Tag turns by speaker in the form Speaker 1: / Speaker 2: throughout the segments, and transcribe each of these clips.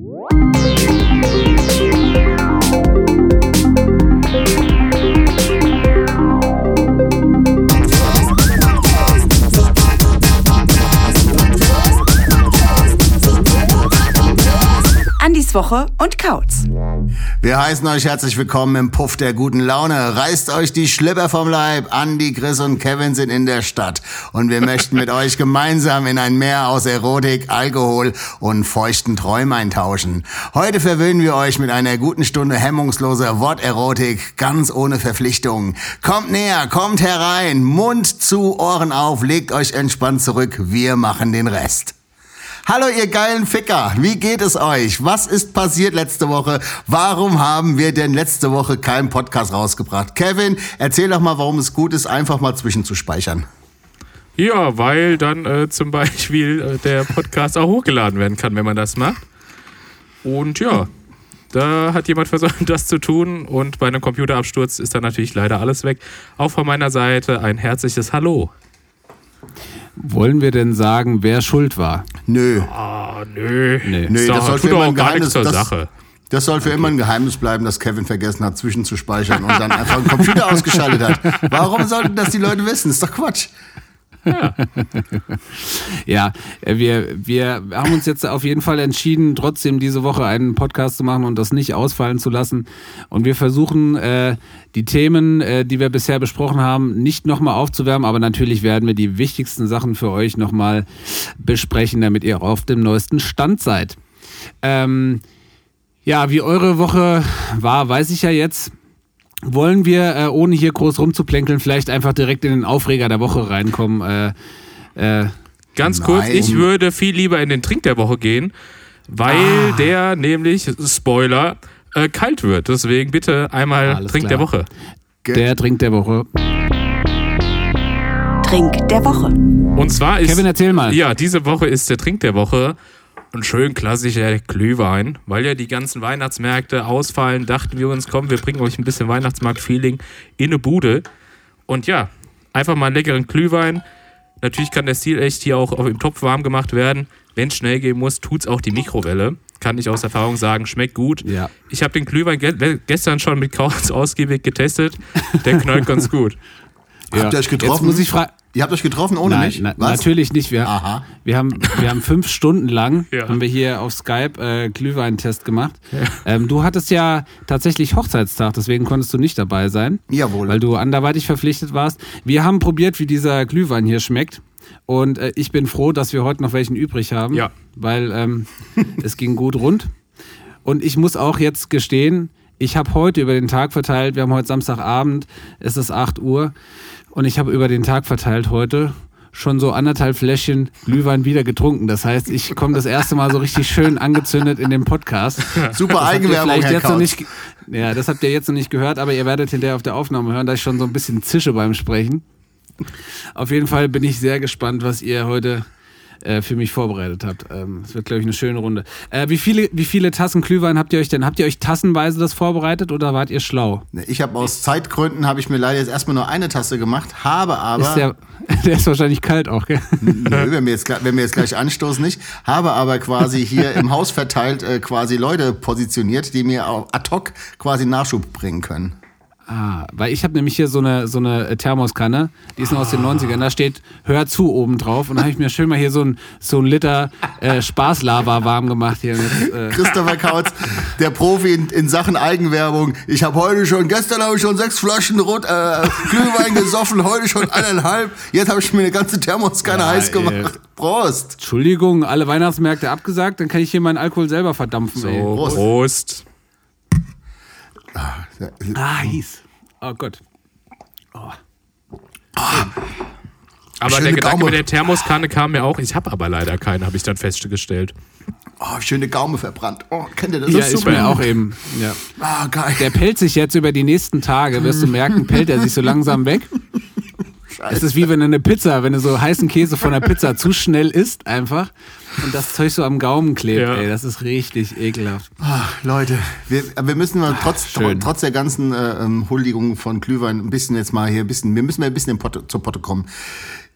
Speaker 1: Andis Woche und Kautz.
Speaker 2: Wir heißen euch herzlich willkommen im Puff der guten Laune. Reißt euch die Schlipper vom Leib. Andi, Chris und Kevin sind in der Stadt. Und wir möchten mit euch gemeinsam in ein Meer aus Erotik, Alkohol und feuchten Träumen eintauschen. Heute verwöhnen wir euch mit einer guten Stunde hemmungsloser Worterotik, ganz ohne Verpflichtungen. Kommt näher, kommt herein, Mund zu, Ohren auf, legt euch entspannt zurück. Wir machen den Rest. Hallo ihr geilen Ficker, wie geht es euch? Was ist passiert letzte Woche? Warum haben wir denn letzte Woche keinen Podcast rausgebracht? Kevin, erzähl doch mal, warum es gut ist, einfach mal zwischenzuspeichern.
Speaker 3: Ja, weil dann äh, zum Beispiel äh, der Podcast auch hochgeladen werden kann, wenn man das macht. Und ja, da hat jemand versucht, das zu tun und bei einem Computerabsturz ist dann natürlich leider alles weg. Auch von meiner Seite ein herzliches Hallo.
Speaker 4: Wollen wir denn sagen, wer schuld war?
Speaker 2: Nö.
Speaker 3: Ah, nö.
Speaker 4: Nee.
Speaker 2: Nö,
Speaker 3: Ist
Speaker 2: das soll für
Speaker 3: tut doch
Speaker 2: immer
Speaker 3: auch
Speaker 2: ein
Speaker 3: gar
Speaker 2: Geheimnis
Speaker 3: nichts zur
Speaker 2: das,
Speaker 3: Sache.
Speaker 2: Das soll für immer ein Geheimnis bleiben, dass Kevin vergessen hat, zwischenzuspeichern und dann einfach einen Computer ausgeschaltet hat. Warum sollten das die Leute wissen? Ist doch Quatsch.
Speaker 4: Ja, äh, wir, wir haben uns jetzt auf jeden Fall entschieden, trotzdem diese Woche einen Podcast zu machen und das nicht ausfallen zu lassen. Und wir versuchen, äh, die Themen, äh, die wir bisher besprochen haben, nicht nochmal aufzuwärmen, aber natürlich werden wir die wichtigsten Sachen für euch nochmal besprechen, damit ihr auf dem neuesten Stand seid. Ähm, ja, wie eure Woche war, weiß ich ja jetzt. Wollen wir, äh, ohne hier groß rumzuplänkeln, vielleicht einfach direkt in den Aufreger der Woche reinkommen? Äh, äh,
Speaker 3: Ganz kurz,
Speaker 2: Nein.
Speaker 3: ich würde viel lieber in den Trink der Woche gehen, weil
Speaker 4: Ah.
Speaker 3: der nämlich, Spoiler, äh, kalt wird. Deswegen bitte einmal
Speaker 4: Alles
Speaker 3: Trink
Speaker 4: klar.
Speaker 3: der Woche.
Speaker 4: der Trink der Woche.
Speaker 1: Trink der Woche.
Speaker 3: Und zwar ist.
Speaker 4: Kevin, erzähl mal.
Speaker 3: Ja, diese Woche ist der Trink der Woche. Ein schön klassischer Glühwein, weil ja die ganzen Weihnachtsmärkte ausfallen, dachten wir uns, komm, wir bringen euch ein bisschen Weihnachtsmarkt-Feeling in eine Bude. Und ja, einfach mal einen leckeren Glühwein. Natürlich kann der Stil echt hier auch auf- im Topf warm gemacht werden. Wenn es schnell gehen muss, tut's auch die Mikrowelle. Kann ich aus Erfahrung sagen, schmeckt gut.
Speaker 4: Ja.
Speaker 3: Ich habe den Glühwein ge gestern schon mit Kauz ausgiebig getestet. Der knallt ganz gut.
Speaker 2: Habt ihr euch getroffen?
Speaker 4: Jetzt muss ich fragen.
Speaker 2: Ihr habt euch getroffen ohne
Speaker 4: Nein,
Speaker 2: mich?
Speaker 4: na,
Speaker 2: Was?
Speaker 4: natürlich nicht. Wir,
Speaker 2: Aha.
Speaker 4: wir, haben, wir haben fünf Stunden lang
Speaker 3: Ja.
Speaker 4: haben wir hier auf Skype äh, Glühweintest gemacht. Ähm, du hattest ja tatsächlich Hochzeitstag, deswegen konntest du nicht dabei sein.
Speaker 2: Jawohl.
Speaker 4: Weil du anderweitig verpflichtet warst. Wir haben probiert, wie dieser Glühwein hier schmeckt. Und äh, ich bin froh, dass wir heute noch welchen übrig haben.
Speaker 3: Ja.
Speaker 4: Weil ähm, es ging gut rund. Und ich muss auch jetzt gestehen, ich habe heute über den Tag verteilt, wir haben heute Samstagabend, es ist 8 Uhr und ich habe über den Tag verteilt heute schon so anderthalb Fläschchen Glühwein wieder getrunken. Das heißt, ich komme das erste Mal so richtig schön angezündet in den Podcast.
Speaker 2: Super Eigenwerbung, Herr
Speaker 4: jetzt noch nicht, Ja, das habt ihr jetzt noch nicht gehört, aber ihr werdet hinterher auf der Aufnahme hören, dass ich schon so ein bisschen zische beim Sprechen. Auf jeden Fall bin ich sehr gespannt, was ihr heute äh, für mich vorbereitet habt. Ähm, Es wird, glaube ich, eine schöne Runde. Äh, wie, viele, wie viele Tassen Glühwein habt ihr euch denn? Habt ihr euch tassenweise das vorbereitet oder wart ihr schlau?
Speaker 2: Ich habe aus Zeitgründen habe ich mir leider jetzt erstmal nur eine Tasse gemacht, habe aber
Speaker 4: Ist der, der ist wahrscheinlich kalt auch, gell?
Speaker 2: Nö, wenn wir, jetzt, gleich- wenn wir jetzt gleich anstoßen, nicht. Habe aber quasi hier im Haus verteilt äh, quasi Leute positioniert, die mir auch ad hoc quasi Nachschub bringen können.
Speaker 4: Ah, weil ich habe nämlich hier so eine, so eine äh, Thermoskanne, die ist noch aus den 90ern, da steht Hör zu oben drauf und da habe ich mir schön mal hier so ein, so ein Liter äh, Spaßlava warm gemacht hier. Mit, äh,
Speaker 2: Christopher Kautz, der Profi in, in Sachen Eigenwerbung. Ich habe heute schon, gestern habe ich schon sechs Flaschen Rot, äh, Glühwein gesoffen, heute schon eineinhalb. Jetzt habe ich mir eine ganze Thermoskanne
Speaker 4: Ja,
Speaker 2: heiß
Speaker 4: ey.
Speaker 2: gemacht. Prost.
Speaker 4: Entschuldigung, alle Weihnachtsmärkte abgesagt, dann kann ich hier meinen Alkohol selber verdampfen. ey.
Speaker 3: So,
Speaker 2: Prost.
Speaker 3: Prost.
Speaker 4: Ah, hieß. Oh Gott.
Speaker 3: Aber
Speaker 2: Schöne
Speaker 3: der Gedanke
Speaker 2: Gaume.
Speaker 3: mit der Thermoskanne kam mir auch. Ich habe aber leider keine, habe ich dann festgestellt.
Speaker 2: Oh, schöne Gaume verbrannt. Oh, kennt ihr das?
Speaker 4: Ja,
Speaker 3: ist
Speaker 4: ist mir auch eben. Ja.
Speaker 2: Ah, geil.
Speaker 4: Der pellt sich jetzt über die nächsten Tage, wirst du merken, pellt er sich so langsam weg. Es ist wie wenn du eine Pizza, wenn du so heißen Käse von der Pizza zu schnell isst, einfach und das Zeug so am Gaumen klebt,
Speaker 3: Ja.
Speaker 4: ey, das ist richtig ekelhaft.
Speaker 2: Ah, Leute, wir, wir müssen mal trotz,
Speaker 4: schön.
Speaker 2: trotz der ganzen äh, ähm, Huldigungen von Glühwein ein bisschen jetzt mal hier ein bisschen, wir müssen mal ein bisschen Potte, zur Potte kommen.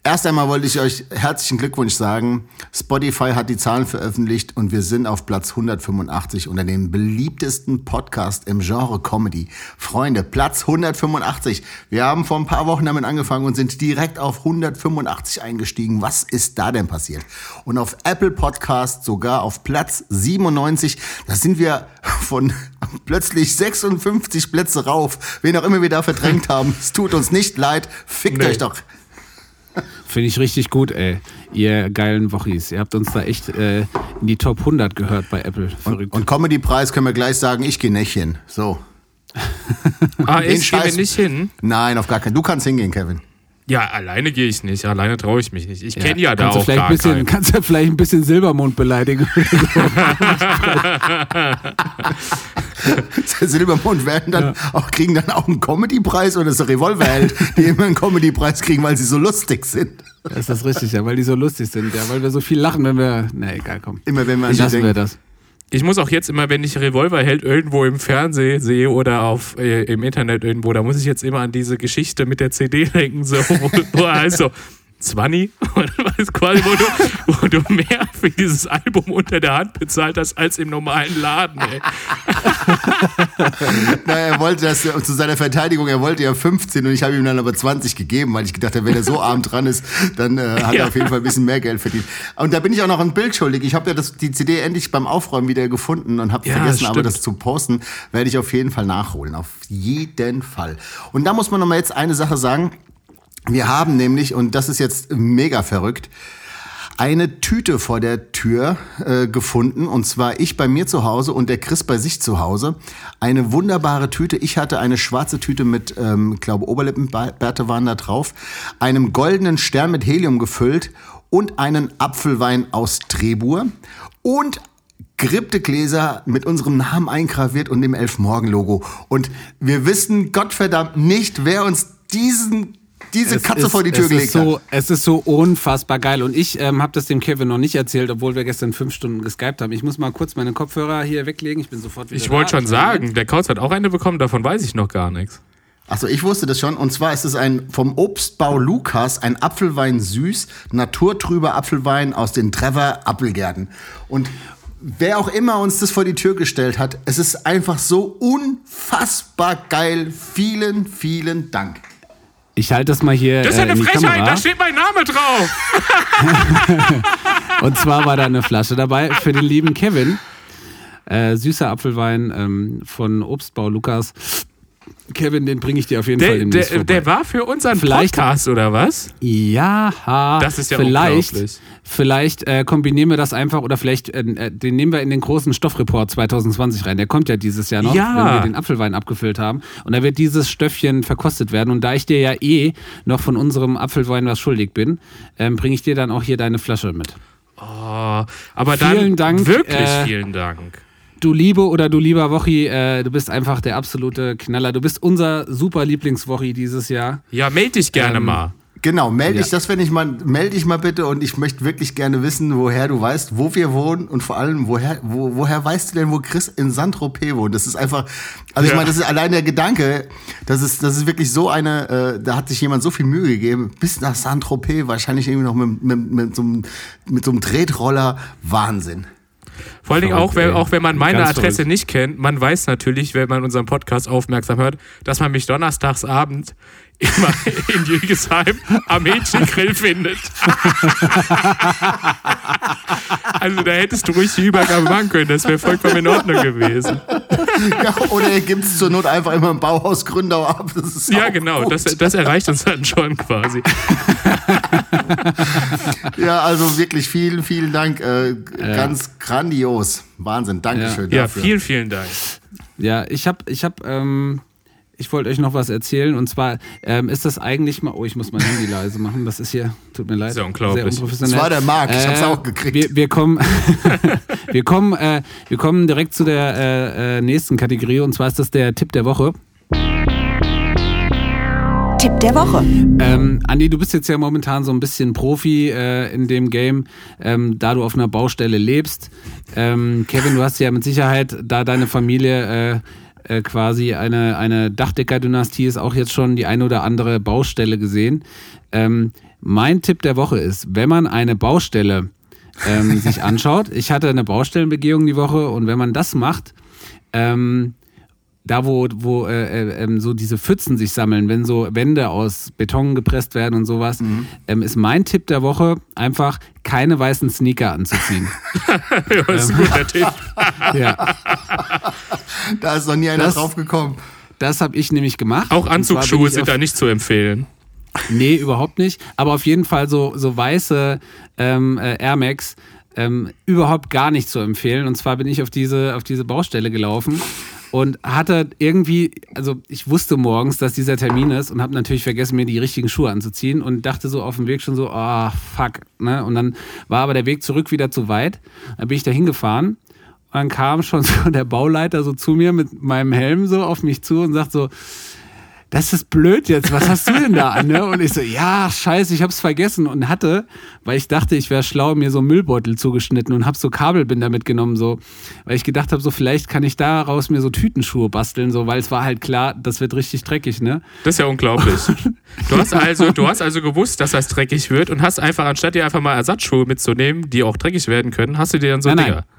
Speaker 2: Erst einmal wollte ich euch herzlichen Glückwunsch sagen. Spotify hat die Zahlen veröffentlicht und wir sind auf Platz 185 unter den beliebtesten Podcast im Genre Comedy. Freunde, Platz 185. Wir haben vor ein paar Wochen damit angefangen und sind direkt auf 185 eingestiegen. Was ist da denn passiert? Und auf Apple Podcast sogar auf Platz 97. Da sind wir von plötzlich 56 Plätze rauf. Wen auch immer wir da verdrängt haben. Es tut uns nicht leid. Fickt
Speaker 3: Nee.
Speaker 2: euch doch.
Speaker 4: Finde ich richtig gut, ey. Ihr geilen Wochis. Ihr habt uns da echt äh, in die Top 100 gehört bei Apple. Verrückt.
Speaker 2: Und Comedy-Preis können wir gleich sagen, ich gehe nicht hin. So.
Speaker 3: Ah, ich gehe nicht hin.
Speaker 2: Nein, auf gar keinen. Du kannst hingehen, Kevin.
Speaker 3: Ja, alleine gehe ich nicht. Alleine traue ich mich nicht. Ich kenne ja, da
Speaker 4: kannst du
Speaker 3: auch
Speaker 4: vielleicht
Speaker 3: gar
Speaker 4: ein bisschen,
Speaker 3: keinen.
Speaker 4: Kannst du vielleicht ein bisschen Silbermond beleidigen.
Speaker 2: Silbermond werden dann auch, kriegen dann auch einen Comedy-Preis oder so Revolverheld, die immer einen Comedy-Preis kriegen, weil sie so lustig sind.
Speaker 4: ist das richtig, ja, weil die so lustig sind, ja, weil wir so viel lachen, wenn wir. Na egal, komm.
Speaker 2: Immer wenn man an die
Speaker 4: wir das.
Speaker 3: Ich muss auch jetzt immer, wenn ich Revolverheld irgendwo im Fernsehen sehe oder auf, äh, im Internet irgendwo, da muss ich jetzt immer an diese Geschichte mit der CD denken, so, wo, wo er heißt so, 20 und weißt quasi, wo du, wo du mehr für dieses Album unter der Hand bezahlt hast als im normalen Laden. Ey.
Speaker 2: Na, er wollte das zu seiner Verteidigung, er wollte ja 15 und ich habe ihm dann aber 20 gegeben, weil ich gedacht habe, wenn er so arm dran ist, dann äh, hat
Speaker 3: Ja.
Speaker 2: er auf jeden Fall ein bisschen mehr Geld verdient. Und da bin ich auch noch ein Bild schuldig. Ich habe ja das, die CD endlich beim Aufräumen wieder gefunden und habe
Speaker 3: Ja,
Speaker 2: vergessen, aber das zu posten, werde ich auf jeden Fall nachholen. Auf jeden Fall. Und da muss man noch mal jetzt eine Sache sagen. Wir haben nämlich, und das ist jetzt mega verrückt, eine Tüte vor der Tür äh, gefunden. Und zwar ich bei mir zu Hause und der Chris bei sich zu Hause. Eine wunderbare Tüte. Ich hatte eine schwarze Tüte mit, ähm, glaube, Oberlippenbärte waren da drauf. Einem goldenen Stern mit Helium gefüllt und einen Apfelwein aus Trebur. Und gerippte Gläser mit unserem Namen eingraviert und dem Elfmorgen-Logo. Und wir wissen Gottverdammt nicht, wer uns diesen, diese
Speaker 4: Es
Speaker 2: Katze
Speaker 4: ist-
Speaker 2: vor die Tür
Speaker 4: es
Speaker 2: gelegt
Speaker 4: ist so,
Speaker 2: hat.
Speaker 4: Es ist so unfassbar geil. Und ich ähm, habe das dem Kevin noch nicht erzählt, obwohl wir gestern fünf Stunden geskypt haben. Ich muss mal kurz meine Kopfhörer hier weglegen. Ich bin sofort wieder
Speaker 3: Ich wollte schon sagen, der Kauz hat auch eine bekommen, davon weiß ich noch gar nichts.
Speaker 2: Also ich wusste das schon. Und zwar ist es ein vom Obstbau Lukas ein Apfelwein süß, naturtrüber Apfelwein aus den Trevor Apfelgärten. Und wer auch immer uns das vor die Tür gestellt hat, es ist einfach so unfassbar geil. Vielen, vielen Dank.
Speaker 4: Ich halte das mal hier.
Speaker 3: Das ist
Speaker 4: äh,
Speaker 3: ja eine
Speaker 4: in die
Speaker 3: Frechheit,
Speaker 4: Kamera.
Speaker 3: da steht mein Name drauf.
Speaker 4: Und zwar war da eine Flasche dabei für den lieben Kevin. Äh, süßer Apfelwein ähm, von Obstbau Lukas. Kevin, den bringe ich dir auf jeden Fall
Speaker 3: Der,
Speaker 4: demnächst
Speaker 3: der,
Speaker 4: vorbei.
Speaker 3: der war für unseren
Speaker 4: Vielleicht-
Speaker 3: Podcast, oder was?
Speaker 4: Ja,
Speaker 3: Das ist ja
Speaker 4: vielleicht, vielleicht äh, kombinieren wir das einfach oder vielleicht äh, äh, den nehmen wir in den großen Stoffreport 2020 rein. Der kommt ja dieses Jahr noch,
Speaker 3: Ja.
Speaker 4: wenn wir den Apfelwein abgefüllt haben. Und da wird dieses Stöffchen verkostet werden. Und da ich dir ja eh noch von unserem Apfelwein was schuldig bin, ähm, bringe ich dir dann auch hier deine Flasche mit.
Speaker 3: Oh, aber
Speaker 4: Vielen
Speaker 3: dann
Speaker 4: Dank,
Speaker 3: wirklich
Speaker 4: äh,
Speaker 3: vielen Dank.
Speaker 4: Du Liebe oder du lieber Wochi, äh, du bist einfach der absolute Knaller. Du bist unser super Lieblingswochi dieses Jahr.
Speaker 3: Ja, melde dich gerne
Speaker 4: ähm,
Speaker 3: mal.
Speaker 2: Genau, melde
Speaker 4: Ja.
Speaker 2: dich, das wenn ich mal, melde dich mal bitte und ich möchte wirklich gerne wissen, woher du weißt, wo wir wohnen und vor allem, woher, wo, woher weißt du denn, wo Chris in Saint-Tropez wohnt? Das ist einfach, also ich
Speaker 3: Ja.
Speaker 2: meine, das ist allein der Gedanke, das ist, das ist wirklich so eine, äh, da hat sich jemand so viel Mühe gegeben, bis nach Saint-Tropez, wahrscheinlich irgendwie noch mit, mit, mit, so einem, mit so einem Tretroller, Wahnsinn.
Speaker 3: Vor allen Dingen auch, wenn, auch wenn man meine
Speaker 4: Ganz
Speaker 3: Adresse
Speaker 4: verrückt.
Speaker 3: nicht kennt, man weiß natürlich, wenn man unseren Podcast aufmerksam hört, dass man mich donnerstagsabend immer in Jügesheim am Mädchengrill findet. also da hättest du ruhig die Übergabe machen können, das wäre vollkommen in Ordnung gewesen.
Speaker 2: Ja, oder er gibt es zur Not einfach immer im Bauhaus Gründau ab. Das ist
Speaker 3: Ja, genau, das, das erreicht uns dann schon quasi.
Speaker 2: Ja, also wirklich vielen, vielen Dank. Äh, Ganz grandios. Wahnsinn. Dankeschön
Speaker 3: Ja,
Speaker 2: dafür.
Speaker 3: vielen, vielen Dank.
Speaker 4: Ja, ich habe, ich habe, ähm, ich wollte euch noch was erzählen und zwar ähm, ist das eigentlich mal, oh, ich muss mein Handy leise machen, das ist hier, tut mir leid,
Speaker 3: ja unglaublich.
Speaker 4: sehr unprofessionell.
Speaker 2: Das war der Marc, ich hab's auch gekriegt.
Speaker 4: Wir, wir kommen, wir kommen, äh, wir kommen direkt zu der äh, äh, nächsten Kategorie und zwar ist das der Tipp der Woche.
Speaker 1: Tipp der Woche.
Speaker 4: Ähm, Andi, du bist jetzt ja momentan so ein bisschen Profi äh, in dem Game, ähm, da du auf einer Baustelle lebst. Ähm, Kevin, du hast ja mit Sicherheit, da deine Familie äh, äh, quasi eine, eine Dachdecker-Dynastie ist auch jetzt schon die eine oder andere Baustelle gesehen. Ähm, mein Tipp der Woche ist, wenn man eine Baustelle ähm, sich anschaut, ich hatte eine Baustellenbegehung die Woche und wenn man das macht, ähm, da wo, wo äh, äh, ähm, so diese Pfützen sich sammeln, wenn so Wände aus Beton gepresst werden und sowas,
Speaker 2: Mhm.
Speaker 4: ähm, ist mein Tipp der Woche einfach keine weißen Sneaker anzuziehen.
Speaker 3: ja, das ist ein guter Tipp.
Speaker 4: ja,
Speaker 2: Da ist noch nie einer
Speaker 4: Das-
Speaker 2: drauf gekommen.
Speaker 4: das habe ich nämlich gemacht.
Speaker 3: Auch Anzugsschuhe sind da nicht zu empfehlen.
Speaker 4: Nee, überhaupt nicht. Aber auf jeden Fall so, so weiße ähm, äh, Air Max ähm, überhaupt gar nicht zu empfehlen. Und zwar bin ich auf diese, auf diese Baustelle gelaufen und hatte irgendwie, also ich wusste morgens, dass dieser Termin ist und habe natürlich vergessen, mir die richtigen Schuhe anzuziehen und dachte so auf dem Weg schon so, ah, fuck. Ne? Und dann war aber der Weg zurück wieder zu weit. Dann bin ich da hingefahren und dann kam schon so der Bauleiter so zu mir mit meinem Helm so auf mich zu und sagt so, das ist blöd jetzt, was hast du denn da an? Ne? Und ich so, ja, scheiße, ich hab's vergessen und hatte, weil ich dachte, ich wäre schlau, mir so Müllbeutel zugeschnitten und hab so Kabelbinder mitgenommen, so, weil ich gedacht habe, so vielleicht kann ich daraus mir so Tütenschuhe basteln, so, weil es war halt klar, das wird richtig dreckig, ne?
Speaker 3: Das ist ja unglaublich. Du hast also, du hast also gewusst, dass das dreckig wird und hast einfach, anstatt dir einfach mal Ersatzschuhe mitzunehmen, die auch dreckig werden können, hast du dir dann so
Speaker 4: nein.
Speaker 3: Dinger.
Speaker 4: Nein,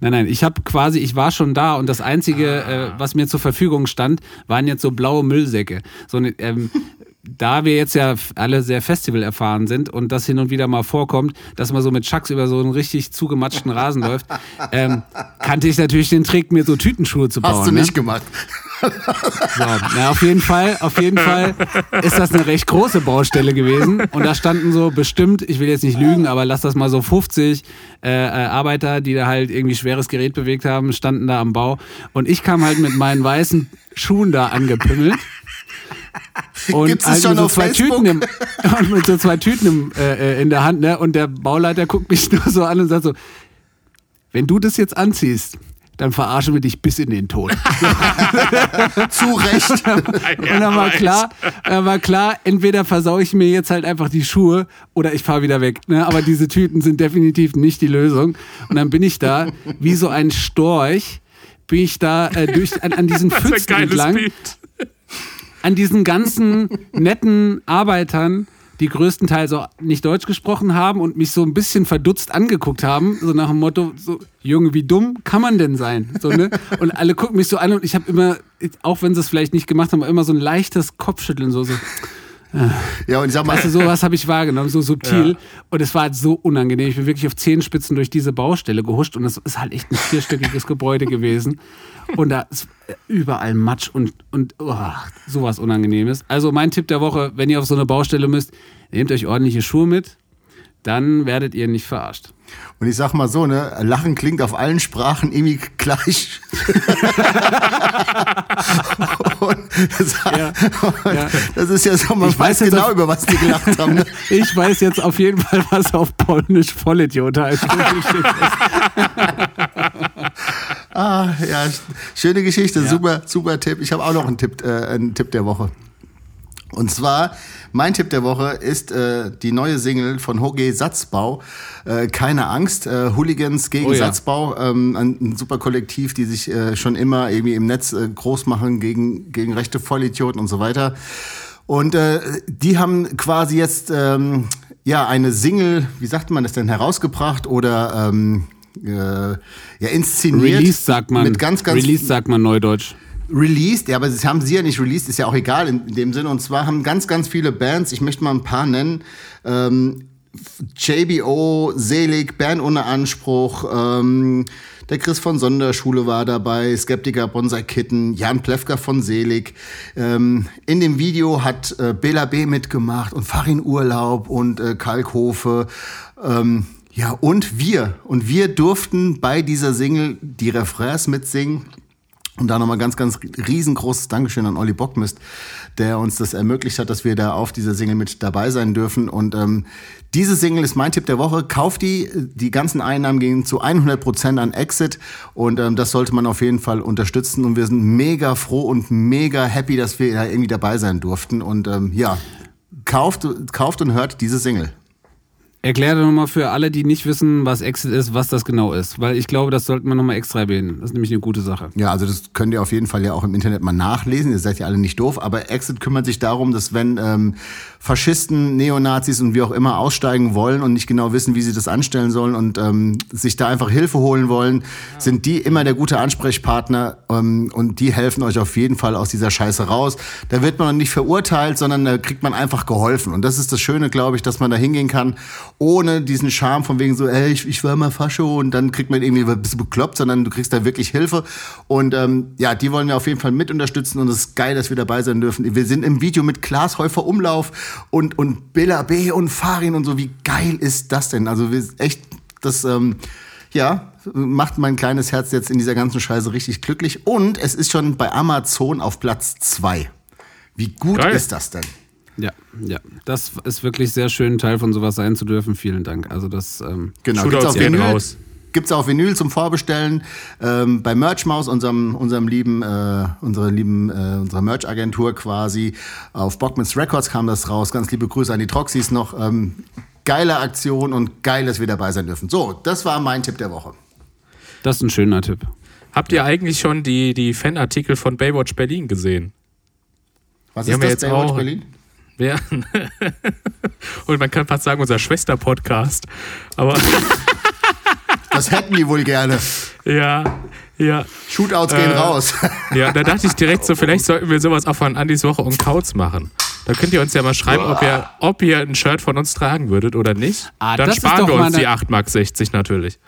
Speaker 4: nein, nein. Ich habe quasi, ich war schon da und das Einzige, äh, was mir zur Verfügung stand, waren jetzt so blaue Müllsäcke. So eine, ähm, da wir jetzt ja alle sehr Festival erfahren sind und das hin und wieder mal vorkommt, dass man so mit Chucks über so einen richtig zugematschten Rasen läuft, ähm, kannte ich natürlich den Trick, mir so Tütenschuhe zu bauen.
Speaker 2: Hast du
Speaker 4: ne?
Speaker 2: nicht gemacht.
Speaker 4: So, na, auf jeden Fall, auf jeden Fall ist das eine recht große Baustelle gewesen. Und da standen so bestimmt, ich will jetzt nicht lügen, aber lass das mal so 50 äh, äh, Arbeiter, die da halt irgendwie schweres Gerät bewegt haben, standen da am Bau. Und ich kam halt mit meinen weißen Schuhen da angepimmelt. Und
Speaker 2: Gibt's
Speaker 4: halt
Speaker 2: schon
Speaker 4: mit so zwei
Speaker 2: Facebook?
Speaker 4: Tüten im, und mit so zwei Tüten im, äh, äh, in der Hand, ne? Und der Bauleiter guckt mich nur so an und sagt so, wenn du das jetzt anziehst, dann verarschen wir dich bis in den Tod.
Speaker 2: Zu Recht.
Speaker 4: Und dann war klar, dann war klar, entweder versau ich mir jetzt halt einfach die Schuhe oder ich fahre wieder weg. Ne? Aber diese Tüten sind definitiv nicht die Lösung. Und dann bin ich da, wie so ein Storch, bin ich da äh, durch, an, an diesen Pfützen
Speaker 3: geiles
Speaker 4: entlang,
Speaker 3: Bild.
Speaker 4: an diesen ganzen netten Arbeitern, die größtenteils auch nicht Deutsch gesprochen haben und mich so ein bisschen verdutzt angeguckt haben, so nach dem Motto, so, Junge, wie dumm kann man denn sein? So, ne? Und alle gucken mich so an und ich habe immer, auch wenn sie es vielleicht nicht gemacht haben, immer so ein leichtes Kopfschütteln, so, so.
Speaker 2: Ja, und ich sag mal,
Speaker 4: Weißt du, sowas habe ich wahrgenommen, so subtil. Und es war halt so unangenehm. Ich bin wirklich auf Zehenspitzen durch diese Baustelle gehuscht und es ist halt echt ein vierstöckiges Gebäude gewesen. Und da ist überall Matsch und, und oh, sowas Unangenehmes. Also mein Tipp der Woche, wenn ihr auf so eine Baustelle müsst, nehmt euch ordentliche Schuhe mit, dann werdet ihr nicht verarscht.
Speaker 2: und ich sag mal so, ne, Lachen klingt auf allen Sprachen irgendwie gleich. und das,
Speaker 4: Ja,
Speaker 2: und
Speaker 4: ja.
Speaker 2: das ist ja so, man
Speaker 4: Ich
Speaker 2: weiß,
Speaker 4: weiß
Speaker 2: genau,
Speaker 4: auf-
Speaker 2: über was die gelacht haben. Ne?
Speaker 4: Ich weiß jetzt auf jeden Fall, was auf Polnisch Vollidiot heißt.
Speaker 2: Ah, ja, schöne Geschichte, super, super Tipp. Ich habe auch noch einen Tipp, äh, einen Tipp der Woche. Und zwar, mein Tipp der Woche ist äh, die neue Single von Hoge Satzbau. Äh, keine Angst, äh, Hooligans gegen
Speaker 4: Oh ja.
Speaker 2: Satzbau. Ähm, ein, ein super Kollektiv, die sich äh, schon immer irgendwie im Netz äh, groß machen gegen, gegen rechte Vollidioten und so weiter. Und äh, die haben quasi jetzt ähm, ja eine Single, wie sagt man das denn, herausgebracht oder ähm, äh, ja, inszeniert.
Speaker 4: Release sagt man.
Speaker 2: Mit ganz, ganz
Speaker 4: Release sagt man neudeutsch.
Speaker 2: Released, ja, aber das haben sie ja nicht released, ist ja auch egal in, in dem Sinne. Und zwar haben ganz, ganz viele Bands, ich möchte mal ein paar nennen, ähm, JBO, Selig, Bern ohne Anspruch, ähm, der Chris von Sonderschule war dabei, Skeptiker, Bonsai Kitten, Jan Plewka von Selig. Ähm, in dem Video hat äh, Bela B. mitgemacht und Farin Urlaub und äh, Kalkhofe. Ähm, ja, und wir. Und wir durften bei dieser Single die Refrains mitsingen. Und da nochmal ganz, ganz riesengroßes Dankeschön an Olli Bockmist, der uns das ermöglicht hat, dass wir da auf dieser Single mit dabei sein dürfen. Und ähm, diese Single ist mein Tipp der Woche. Kauft die. Die ganzen Einnahmen gehen zu 100 Prozent an Exit. Und ähm, das sollte man auf jeden Fall unterstützen. Und wir sind mega froh und mega happy, dass wir da irgendwie dabei sein durften. Und ähm, ja, kauft, kauft und hört diese Single.
Speaker 4: Erklär doch nochmal für alle, die nicht wissen, was Exit ist, was das genau ist. Weil ich glaube, das sollten wir nochmal extra erwähnen. Das ist nämlich eine gute Sache.
Speaker 2: Ja, also das könnt ihr auf jeden Fall ja auch im Internet mal nachlesen. Ihr seid ja alle nicht doof. Aber Exit kümmert sich darum, dass wenn ähm, Faschisten, Neonazis und wie auch immer aussteigen wollen und nicht genau wissen, wie sie das anstellen sollen und ähm, sich da einfach Hilfe holen wollen, sind die immer der gute Ansprechpartner ähm, und die helfen euch auf jeden Fall aus dieser Scheiße raus. Da wird man nicht verurteilt, sondern da kriegt man einfach geholfen. Und das ist das Schöne, glaube ich, dass man da hingehen kann ohne diesen Charme von wegen so, ey, ich, ich war mal Fascho und dann kriegt man irgendwie ein bisschen bekloppt, sondern du kriegst da wirklich Hilfe. Und ähm, ja, die wollen wir auf jeden Fall mit unterstützen und es ist geil, dass wir dabei sein dürfen. Wir sind im Video mit Klaas Häufer Umlauf und, und Billa B und Farin und so. Wie geil ist das denn? Also wir echt, das, ähm, ja, macht mein kleines Herz jetzt in dieser ganzen Scheiße richtig glücklich. Und es ist schon bei Amazon auf Platz zwei. Wie gut
Speaker 3: Geil.
Speaker 2: ist das denn?
Speaker 4: Ja, ja. Das ist wirklich sehr schön, Teil von sowas sein zu dürfen. Vielen Dank. Also das, ähm,
Speaker 2: Genau, gibt's auf Vinyl.
Speaker 3: raus.
Speaker 2: Gibt's auch Vinyl zum Vorbestellen ähm, bei Merchmaus, unserem unserem lieben äh, unsere lieben äh, unserer Merch-Agentur quasi. Auf Bockmans Records kam das raus. Ganz liebe Grüße an die Troxys noch. Ähm, geile Aktion und geil, dass wir dabei sein dürfen. So, das war mein Tipp der Woche.
Speaker 4: das ist ein schöner Tipp.
Speaker 3: Habt ihr eigentlich schon die, die Fanartikel von Baywatch Berlin gesehen?
Speaker 2: Was
Speaker 3: Die
Speaker 2: ist das,
Speaker 3: jetzt
Speaker 2: Baywatch
Speaker 3: auch.
Speaker 2: Berlin?
Speaker 3: Ja. Und man kann fast sagen, unser Schwester-Podcast. Aber
Speaker 2: Das hätten die wohl gerne.
Speaker 3: ja, ja.
Speaker 2: Shootouts gehen
Speaker 3: Äh,
Speaker 2: raus.
Speaker 3: Ja, da dachte ich direkt so, vielleicht sollten wir sowas auch von Andis Woche und Kauz machen. Da könnt ihr uns ja mal schreiben, ob ihr, ob ihr ein Shirt von uns tragen würdet oder nicht.
Speaker 4: Ah,
Speaker 3: Dann sparen wir uns
Speaker 4: eine-
Speaker 3: die 8,60 Mark natürlich.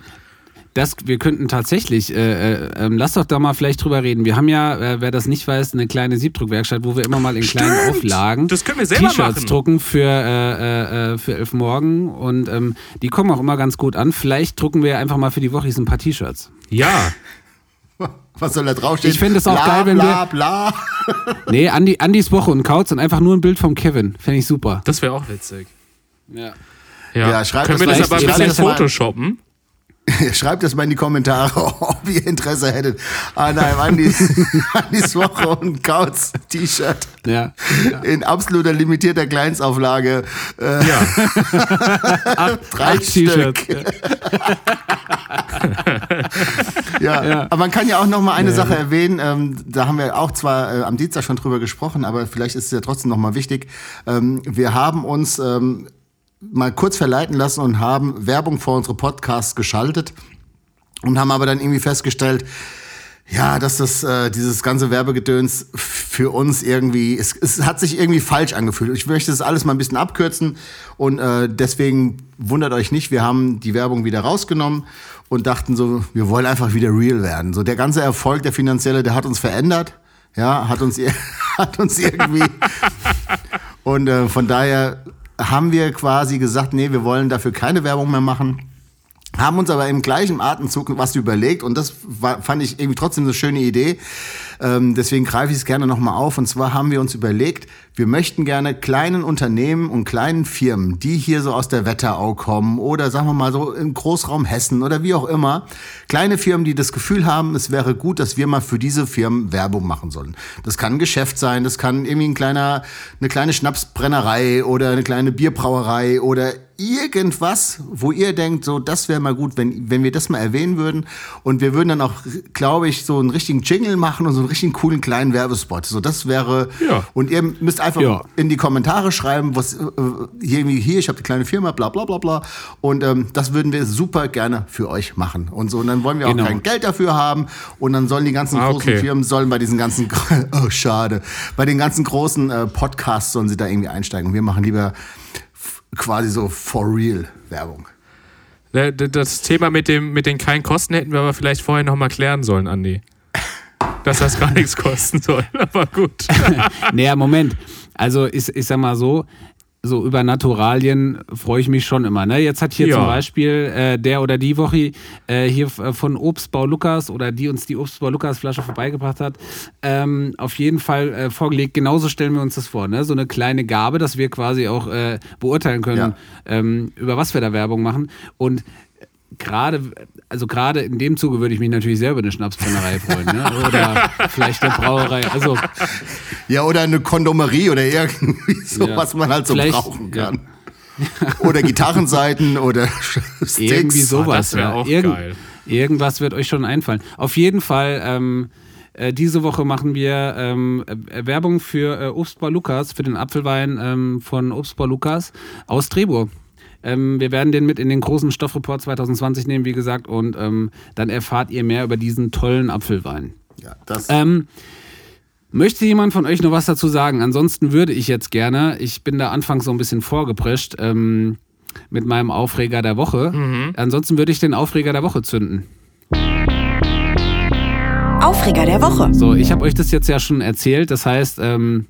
Speaker 4: Das, wir könnten tatsächlich, äh, äh, ähm, lass doch da mal vielleicht drüber reden. Wir haben ja, äh, wer das nicht weiß, eine kleine Siebdruckwerkstatt, wo wir immer mal in kleinen
Speaker 3: Stimmt.
Speaker 4: Auflagen
Speaker 3: Das können wir selber
Speaker 4: T-Shirts drucken für, äh, äh, für Elf Morgen und ähm, die kommen auch immer ganz gut an. Vielleicht drucken wir einfach mal für die Woche ein paar T-Shirts.
Speaker 3: Ja,
Speaker 2: Was soll da draufstehen?
Speaker 4: Ich fänd es auch
Speaker 2: bla,
Speaker 4: geil, wenn
Speaker 2: bla, bla.
Speaker 4: Nee, Andi, Andis Woche und Kauz und einfach nur ein Bild vom Kevin. Fände ich super.
Speaker 3: das wäre auch witzig.
Speaker 4: Ja.
Speaker 3: Ja,
Speaker 2: Ja, schreibt
Speaker 3: können wir
Speaker 2: das
Speaker 3: aber ein bisschen photoshoppen?
Speaker 2: Schreibt es mal in die Kommentare, ob ihr Interesse hättet an einem Andis, Andis Woche und Kauz T-Shirt.
Speaker 4: Ja.
Speaker 2: In absoluter limitierter Kleinstauflage. Äh,
Speaker 3: Ja.
Speaker 2: drei
Speaker 4: Acht T-Shirts.
Speaker 2: Stück. Ja.
Speaker 4: Ja.
Speaker 2: aber man kann ja auch noch mal eine Sache erwähnen. Ähm, da haben wir auch zwar äh, am Dienstag schon drüber gesprochen, aber vielleicht ist es ja trotzdem noch mal wichtig. Ähm, wir haben uns ähm, mal kurz verleiten lassen und haben Werbung vor unsere Podcasts geschaltet und haben aber dann irgendwie festgestellt, ja, dass das äh, dieses ganze Werbegedöns für uns irgendwie, es, es hat sich irgendwie falsch angefühlt. Ich möchte das alles mal ein bisschen abkürzen und äh, deswegen wundert euch nicht, wir haben die Werbung wieder rausgenommen und dachten so, wir wollen einfach wieder real werden. So der ganze Erfolg, der finanzielle, der hat uns verändert, ja, hat uns hat uns irgendwie und äh, von daher haben wir quasi gesagt, nee, wir wollen dafür keine Werbung mehr machen haben uns aber im gleichen Atemzug was überlegt und das war, fand ich irgendwie trotzdem eine schöne Idee. Ähm, deswegen greife ich es gerne nochmal auf. Und zwar haben wir uns überlegt, wir möchten gerne kleinen Unternehmen und kleinen Firmen, die hier so aus der Wetterau kommen oder sagen wir mal so im Großraum Hessen oder wie auch immer, kleine Firmen, die das Gefühl haben, es wäre gut, dass wir mal für diese Firmen Werbung machen sollen. Das kann ein Geschäft sein, das kann irgendwie ein kleiner, eine kleine Schnapsbrennerei oder eine kleine Bierbrauerei oder irgendwas, wo ihr denkt, so, das wäre mal gut, wenn, wenn wir das mal erwähnen würden. Und wir würden dann auch, glaube ich, so einen richtigen Jingle machen und so einen richtigen coolen kleinen Werbespot. So, das wäre,
Speaker 3: Ja.
Speaker 2: und ihr müsst einfach
Speaker 4: Ja.
Speaker 2: in die Kommentare schreiben, was, äh, hier, hier, ich habe die kleine Firma, bla, bla, bla, bla. Und ähm, das würden wir super gerne für euch machen. Und so, und dann wollen wir auch
Speaker 4: Genau.
Speaker 2: kein Geld dafür haben. Und dann sollen die ganzen
Speaker 3: Ah,
Speaker 2: großen
Speaker 3: okay.
Speaker 2: Firmen, sollen bei diesen ganzen, oh, schade, bei den ganzen großen äh, Podcasts sollen sie da irgendwie einsteigen. Und wir machen lieber quasi so for real Werbung.
Speaker 3: Äh, Das Thema mit, dem, mit den keinen Kosten hätten wir aber vielleicht vorher nochmal klären sollen, Andi. Dass das gar nichts kosten soll, aber gut.
Speaker 4: Naja, Moment. Also ich, ich sag mal so, so über Naturalien freue ich mich schon immer. Ne? Jetzt hat hier
Speaker 3: Ja.
Speaker 4: zum Beispiel äh, der oder die Woche äh, hier äh, von Obstbau Lukas oder die uns die Obstbau Lukas Flasche vorbeigebracht hat, ähm, auf jeden Fall äh, vorgelegt. Genauso stellen wir uns das vor. Ne? So eine kleine Gabe, dass wir quasi auch äh, beurteilen können,
Speaker 2: Ja.
Speaker 4: ähm, über was wir da Werbung machen. Und gerade, also gerade in dem Zuge würde ich mich natürlich sehr über eine Schnapsbrennerei freuen. Ne? Oder vielleicht eine Brauerei. Also
Speaker 2: Ja, oder eine Kondomerie oder irgendwie so,
Speaker 4: Ja.
Speaker 2: was man halt so
Speaker 4: Vielleicht-
Speaker 2: brauchen kann. oder Gitarrenseiten oder Sticks.
Speaker 4: Irgendwie sowas.
Speaker 3: das wär
Speaker 4: ja.
Speaker 3: auch
Speaker 4: Irgend-
Speaker 3: geil.
Speaker 4: Irgendwas wird euch schon einfallen. Auf jeden Fall, ähm, äh, diese Woche machen wir ähm, äh, Werbung für äh, Obstbar Lukas, für den Apfelwein ähm, von Obstbar Lukas aus Trebur. Ähm, wir werden den mit in den großen Stoffreport 2020 nehmen, wie gesagt, und ähm, dann erfahrt ihr mehr über diesen tollen Apfelwein.
Speaker 2: Ja, das,
Speaker 4: Ähm, möchte jemand von euch noch was dazu sagen? Ansonsten würde ich jetzt gerne, ich bin da anfangs so ein bisschen vorgeprescht ähm, mit meinem Aufreger der Woche. Ansonsten würde ich den Aufreger der Woche zünden.
Speaker 1: Aufreger der Woche.
Speaker 4: So, ich habe euch das jetzt ja schon erzählt. Das heißt, ähm,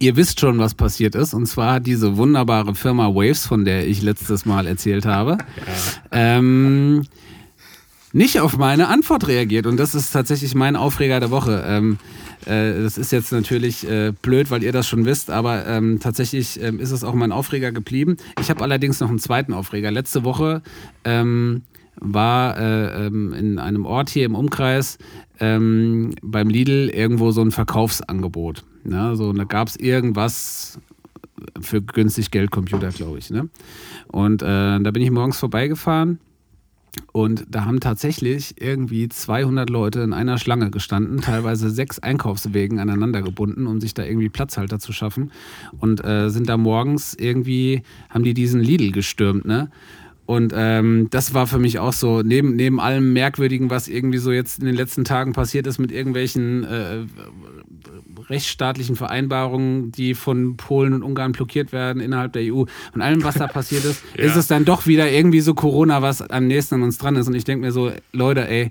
Speaker 4: ihr wisst schon, was passiert ist. Und zwar diese wunderbare Firma Waves, von der ich letztes Mal erzählt habe, ähm, nicht auf meine Antwort reagiert. Und das ist tatsächlich mein Aufreger der Woche. Ähm, äh, das ist jetzt natürlich äh, blöd, weil ihr das schon wisst, aber ähm, tatsächlich ähm, ist es auch mein Aufreger geblieben. Ich habe allerdings noch einen zweiten Aufreger. Letzte Woche ähm, war äh, ähm, in einem Ort hier im Umkreis ähm, beim Lidl irgendwo so ein Verkaufsangebot. Ne? So, und da gab es irgendwas für günstig Geldcomputer, glaube ich. Ne? Und äh, da bin ich morgens vorbeigefahren und da haben tatsächlich irgendwie 200 Leute in einer Schlange gestanden, teilweise sechs Einkaufswegen aneinander gebunden, um sich da irgendwie Platzhalter zu schaffen. Und äh, sind da morgens irgendwie, haben die diesen Lidl gestürmt, ne? Und ähm, das war für mich auch so, neben, neben allem Merkwürdigen, was irgendwie so jetzt in den letzten Tagen passiert ist mit irgendwelchen äh, rechtsstaatlichen Vereinbarungen, die von Polen und Ungarn blockiert werden innerhalb der EU und allem, was da passiert ist,
Speaker 3: Ja.
Speaker 4: ist es dann doch wieder irgendwie so Corona, was am nächsten an uns dran ist. Und ich denke mir so, Leute, ey,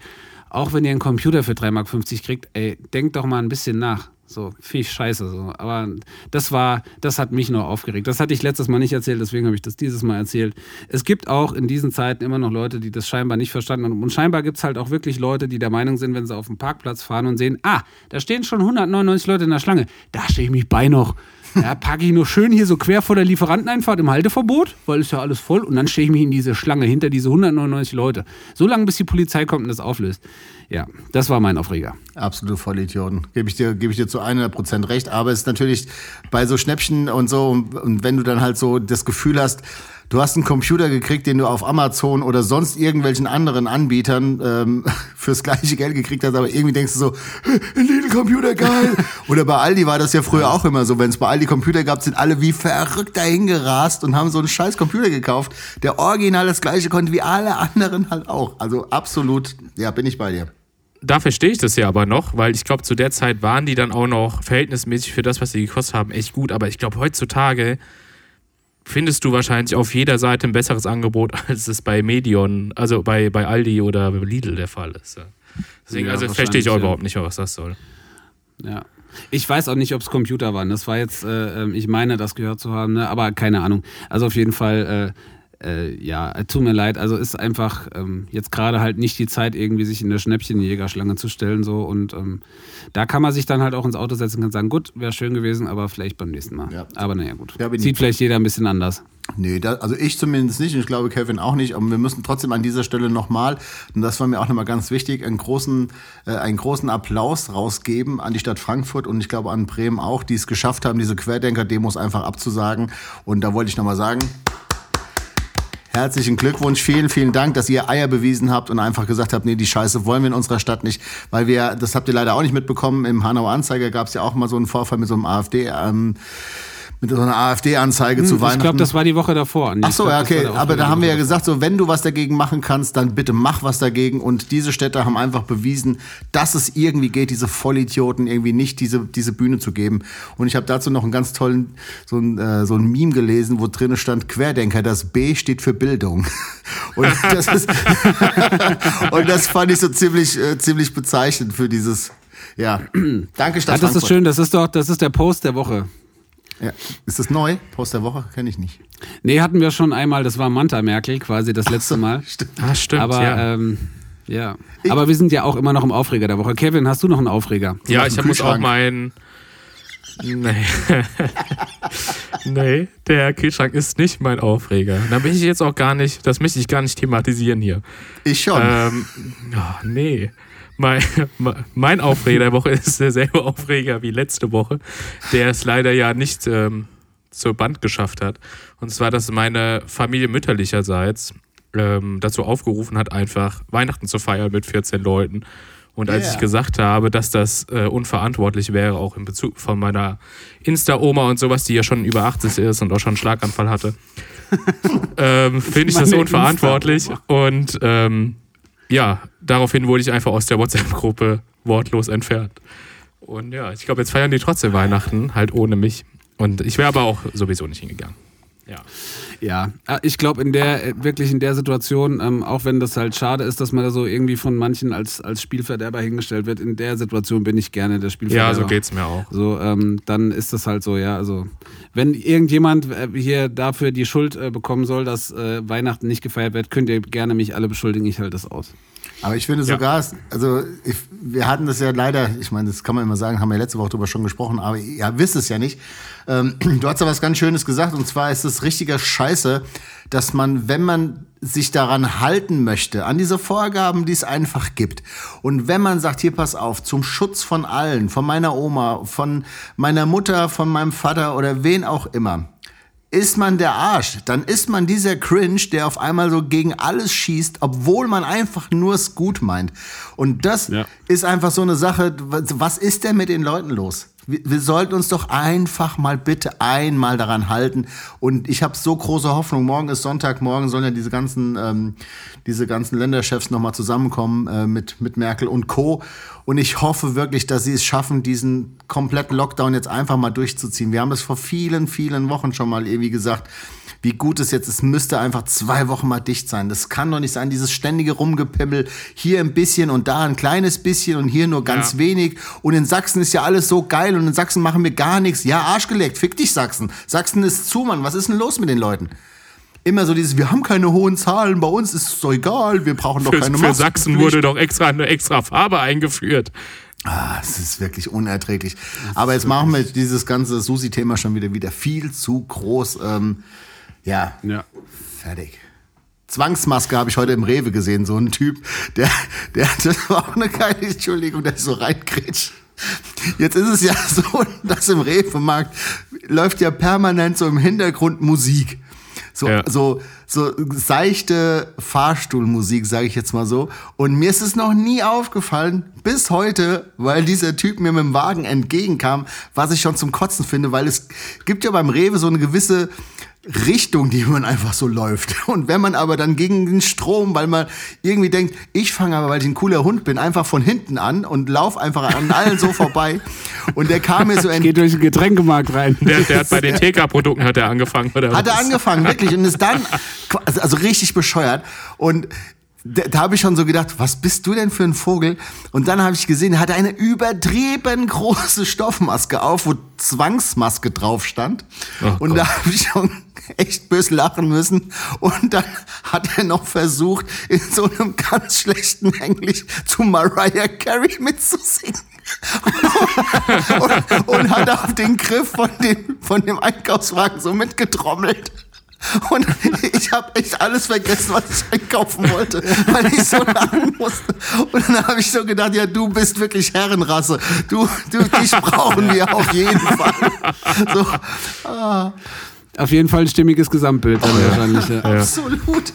Speaker 4: auch wenn ihr einen Computer für 3,50 Mark kriegt, ey, denkt doch mal ein bisschen nach. So, viel ich scheiße. So. Aber das war, das hat mich nur aufgeregt. Das hatte ich letztes Mal nicht erzählt, deswegen habe ich das dieses Mal erzählt. Es gibt auch in diesen Zeiten immer noch Leute, die das scheinbar nicht verstanden haben. Und scheinbar gibt es halt auch wirklich Leute, die der Meinung sind, wenn sie auf dem Parkplatz fahren und sehen, ah, da stehen schon 199 Leute in der Schlange, da stehe ich mich bei noch. Ja, packe ich nur schön hier so quer vor der Lieferanteneinfahrt im Halteverbot, weil ist ja alles voll. Und dann stehe ich mich in diese Schlange hinter diese 199 Leute. So lange, bis die Polizei kommt und das auflöst. Ja, das war mein Aufreger.
Speaker 2: Absolute Vollidioten. Gebe ich dir, gebe ich dir zu 100% recht. Aber es ist natürlich bei so Schnäppchen und so, und wenn du dann halt so das Gefühl hast, du hast einen Computer gekriegt, den du auf Amazon oder sonst irgendwelchen anderen Anbietern ähm, fürs gleiche Geld gekriegt hast, aber irgendwie denkst du so, ein Lidl-Computer, geil. oder bei Aldi war das ja früher auch immer so, wenn es bei Aldi Computer gab, sind alle wie verrückt dahin gerast und haben so einen scheiß Computer gekauft, der original das gleiche konnte wie alle anderen halt auch. Also absolut, ja, bin ich bei dir.
Speaker 3: da verstehe ich das ja aber noch, weil ich glaube, zu der Zeit waren die dann auch noch verhältnismäßig für das, was sie gekostet haben, echt gut. Aber ich glaube, heutzutage findest du wahrscheinlich auf jeder Seite ein besseres Angebot, als es bei Medion, also bei, bei Aldi oder bei Lidl der Fall ist. Deswegen,
Speaker 4: Ja,
Speaker 3: also verstehe ich auch
Speaker 4: ja.
Speaker 3: überhaupt nicht, was das soll.
Speaker 4: Ja. Ich weiß auch nicht, ob es Computer waren. Das war jetzt, äh, ähm, ich meine, das gehört zu haben, ne? aber keine Ahnung. Also auf jeden Fall, äh, äh, ja, tut mir leid. Also ist einfach ähm, jetzt gerade halt nicht die Zeit, irgendwie sich in der Schnäppchenjägerschlange zu stellen. so Und ähm, da kann man sich dann halt auch ins Auto setzen und sagen, gut, wäre schön gewesen, aber vielleicht beim nächsten Mal.
Speaker 2: Ja.
Speaker 4: Aber naja, gut.
Speaker 2: Ja,
Speaker 4: Sieht vielleicht jeder ein bisschen anders.
Speaker 2: Nee, da, also ich zumindest nicht und ich glaube Kevin auch nicht, aber wir müssen trotzdem an dieser Stelle nochmal, und das war mir auch nochmal ganz wichtig, einen großen, äh, einen großen Applaus rausgeben an die Stadt Frankfurt und ich glaube an Bremen auch, die es geschafft haben, diese Querdenker-Demos einfach abzusagen. Und da wollte ich nochmal sagen, Herzlichen Glückwunsch, vielen, vielen Dank, dass ihr Eier bewiesen habt und einfach gesagt habt, nee, die Scheiße wollen wir in unserer Stadt nicht, weil wir, das habt ihr leider auch nicht mitbekommen, im Hanauer Anzeiger gab es ja auch mal so einen Vorfall mit so einem AfD, ähm, mit so einer AfD-Anzeige zu Weihnachten.
Speaker 4: Ich glaube, das war die Woche davor.
Speaker 2: Ach so, ja, okay. Aber da haben wir ja gesagt, so wenn du was dagegen machen kannst, dann bitte mach was dagegen. Und diese Städte haben einfach bewiesen, dass es irgendwie geht, diese Vollidioten irgendwie nicht diese, diese Bühne zu geben. Und ich habe dazu noch einen ganz tollen, so ein, äh, so ein Meme gelesen, wo drinnen stand Querdenker, das B steht für Bildung. Und das ist, und das fand ich so ziemlich, äh, ziemlich bezeichnend für dieses, ja. Danke, Stadt
Speaker 4: Ja, das ist schön, das ist doch, das ist der Post der Woche.
Speaker 2: Ja. Ist das neu? Post der Woche? Kenne ich nicht.
Speaker 4: Nee, hatten wir schon einmal, das war Manta Merkel quasi das letzte Mal.
Speaker 2: Stimmt.
Speaker 3: Ah, stimmt,
Speaker 4: Aber
Speaker 3: ja.
Speaker 4: ähm, ja. Aber wir sind ja auch immer noch im Aufreger der Woche. Kevin, hast du noch einen Aufreger?
Speaker 3: Ja, ich muss auch meinen. Nee. nee, der Kühlschrank ist nicht mein Aufreger. Da bin ich jetzt auch gar nicht, das möchte ich gar nicht thematisieren hier.
Speaker 2: Ich schon.
Speaker 3: Ähm, ja, nee. Mein, mein Aufreger der Woche ist derselbe Aufreger wie letzte Woche. Der ist leider ja nicht ähm, zur Band geschafft hat. Und zwar, dass meine Familie mütterlicherseits ähm, dazu aufgerufen hat, einfach Weihnachten zu feiern mit 14 Leuten. Und als
Speaker 2: Yeah.
Speaker 3: ich gesagt habe, dass das äh, unverantwortlich wäre, auch in Bezug von meiner Insta-Oma und sowas, die ja schon über 80 ist und auch schon einen Schlaganfall hatte, ähm, finde ich das unverantwortlich. Und ähm, ja, daraufhin wurde ich einfach aus der WhatsApp-Gruppe wortlos entfernt. Und ja, ich glaube, jetzt feiern die trotzdem Weihnachten, halt ohne mich. Und ich wäre aber auch sowieso nicht hingegangen. Ja.
Speaker 4: Ja, äh, ich glaube in der äh, wirklich in der Situation, ähm, auch wenn das halt schade ist, dass man da so irgendwie von manchen als als Spielverderber hingestellt wird, in der Situation bin ich gerne der Spielverderber.
Speaker 3: Ja, so geht's mir auch.
Speaker 4: So, ähm, dann ist das halt so, ja. Also, wenn irgendjemand äh, hier dafür die Schuld äh, bekommen soll, dass äh, Weihnachten nicht gefeiert wird, könnt ihr gerne mich alle beschuldigen. Ich halte das aus.
Speaker 2: Aber ich finde
Speaker 3: Ja.
Speaker 2: sogar, also ich, wir hatten das ja leider, ich meine, das kann man immer sagen, haben wir letzte Woche drüber schon gesprochen, aber ihr wisst es ja nicht. Ähm, du hast ja was ganz Schönes gesagt und zwar ist es richtiger Scheiße, dass man, wenn man sich daran halten möchte, an diese Vorgaben, die es einfach gibt. Und wenn man sagt, hier pass auf, zum Schutz von allen, von meiner Oma, von meiner Mutter, von meinem Vater oder wen auch immer, ist man der Arsch, dann ist man dieser Cringe, der auf einmal so gegen alles schießt, obwohl man einfach nur es gut meint. Und das
Speaker 4: Ja.
Speaker 2: ist einfach so eine Sache, was ist denn mit den Leuten los? Wir, wir sollten uns doch einfach mal bitte einmal daran halten. Und ich habe so große Hoffnung. Morgen ist Sonntag, morgen sollen ja diese ganzen, ähm, diese ganzen Länderchefs nochmal zusammenkommen äh, mit, mit Merkel und Co. Und ich hoffe wirklich, dass sie es schaffen, diesen kompletten Lockdown jetzt einfach mal durchzuziehen. Wir haben das vor vielen, vielen Wochen schon mal irgendwie gesagt, wie gut es jetzt ist, müsste einfach zwei Wochen mal dicht sein. Das kann doch nicht sein, dieses ständige Rumgepimmel, hier ein bisschen und da ein kleines bisschen und hier nur ganz
Speaker 3: Ja.
Speaker 2: wenig. Und in Sachsen ist ja alles so geil und in Sachsen machen wir gar nichts. Ja, Arsch geleckt, fick dich Sachsen. Sachsen ist zu, Mann. Was ist denn los mit den Leuten? Immer so dieses, wir haben keine hohen Zahlen, bei uns ist es doch egal, wir brauchen doch
Speaker 3: Für,
Speaker 2: keine
Speaker 3: für
Speaker 2: Maskenpflicht.
Speaker 3: Sachsen wurde doch extra eine extra Farbe eingeführt.
Speaker 2: Ah, es ist wirklich unerträglich. Aber jetzt machen wir dieses ganze Susi-Thema schon wieder wieder viel zu groß. Ähm, ja,
Speaker 4: Ja.
Speaker 2: Fertig. Zwangsmaske habe ich heute im Rewe gesehen, so ein Typ, der, der, das war auch eine geile Entschuldigung, der ist so reingrätscht. Jetzt ist es ja so, dass im Rewe-Markt läuft ja permanent so im Hintergrund Musik. So,
Speaker 3: Ja.
Speaker 2: so, so seichte Fahrstuhlmusik, sage ich jetzt mal so. Und mir ist es noch nie aufgefallen, bis heute, weil dieser Typ mir mit dem Wagen entgegenkam, was ich schon zum Kotzen finde, weil es gibt ja beim Rewe so eine gewisse Richtung, die man einfach so läuft. Und wenn man aber dann gegen den Strom, weil man irgendwie denkt, ich fange aber, weil ich ein cooler Hund bin, einfach von hinten an und lauf einfach an allen so vorbei. Und der kam mir so
Speaker 4: Geht
Speaker 2: entgegen.
Speaker 4: durch den Getränkemarkt rein.
Speaker 3: Der, der hat bei den TK-Produkten hat er angefangen, oder?
Speaker 2: Hat er angefangen, wirklich. Und ist dann, also richtig bescheuert. Und da, da habe ich schon so gedacht, was bist du denn für ein Vogel? Und dann habe ich gesehen, er hatte eine übertrieben große Stoffmaske auf, wo Zwangsmaske drauf stand.
Speaker 3: Oh
Speaker 2: und da habe ich schon echt böse lachen müssen. Und dann hat er noch versucht, in so einem ganz schlechten Englisch zu Mariah Carey mitzusingen. und, und hat auf den Griff von dem, von dem Einkaufswagen so mitgetrommelt. Und ich habe echt alles vergessen, was ich einkaufen wollte, weil ich so lachen musste. Und dann habe ich so gedacht, ja, du bist wirklich Herrenrasse. Du, du dich brauchen wir auf jeden Fall. So,
Speaker 4: Auf jeden Fall ein stimmiges Gesamtbild dann wahrscheinlich. Ja.
Speaker 2: absolut.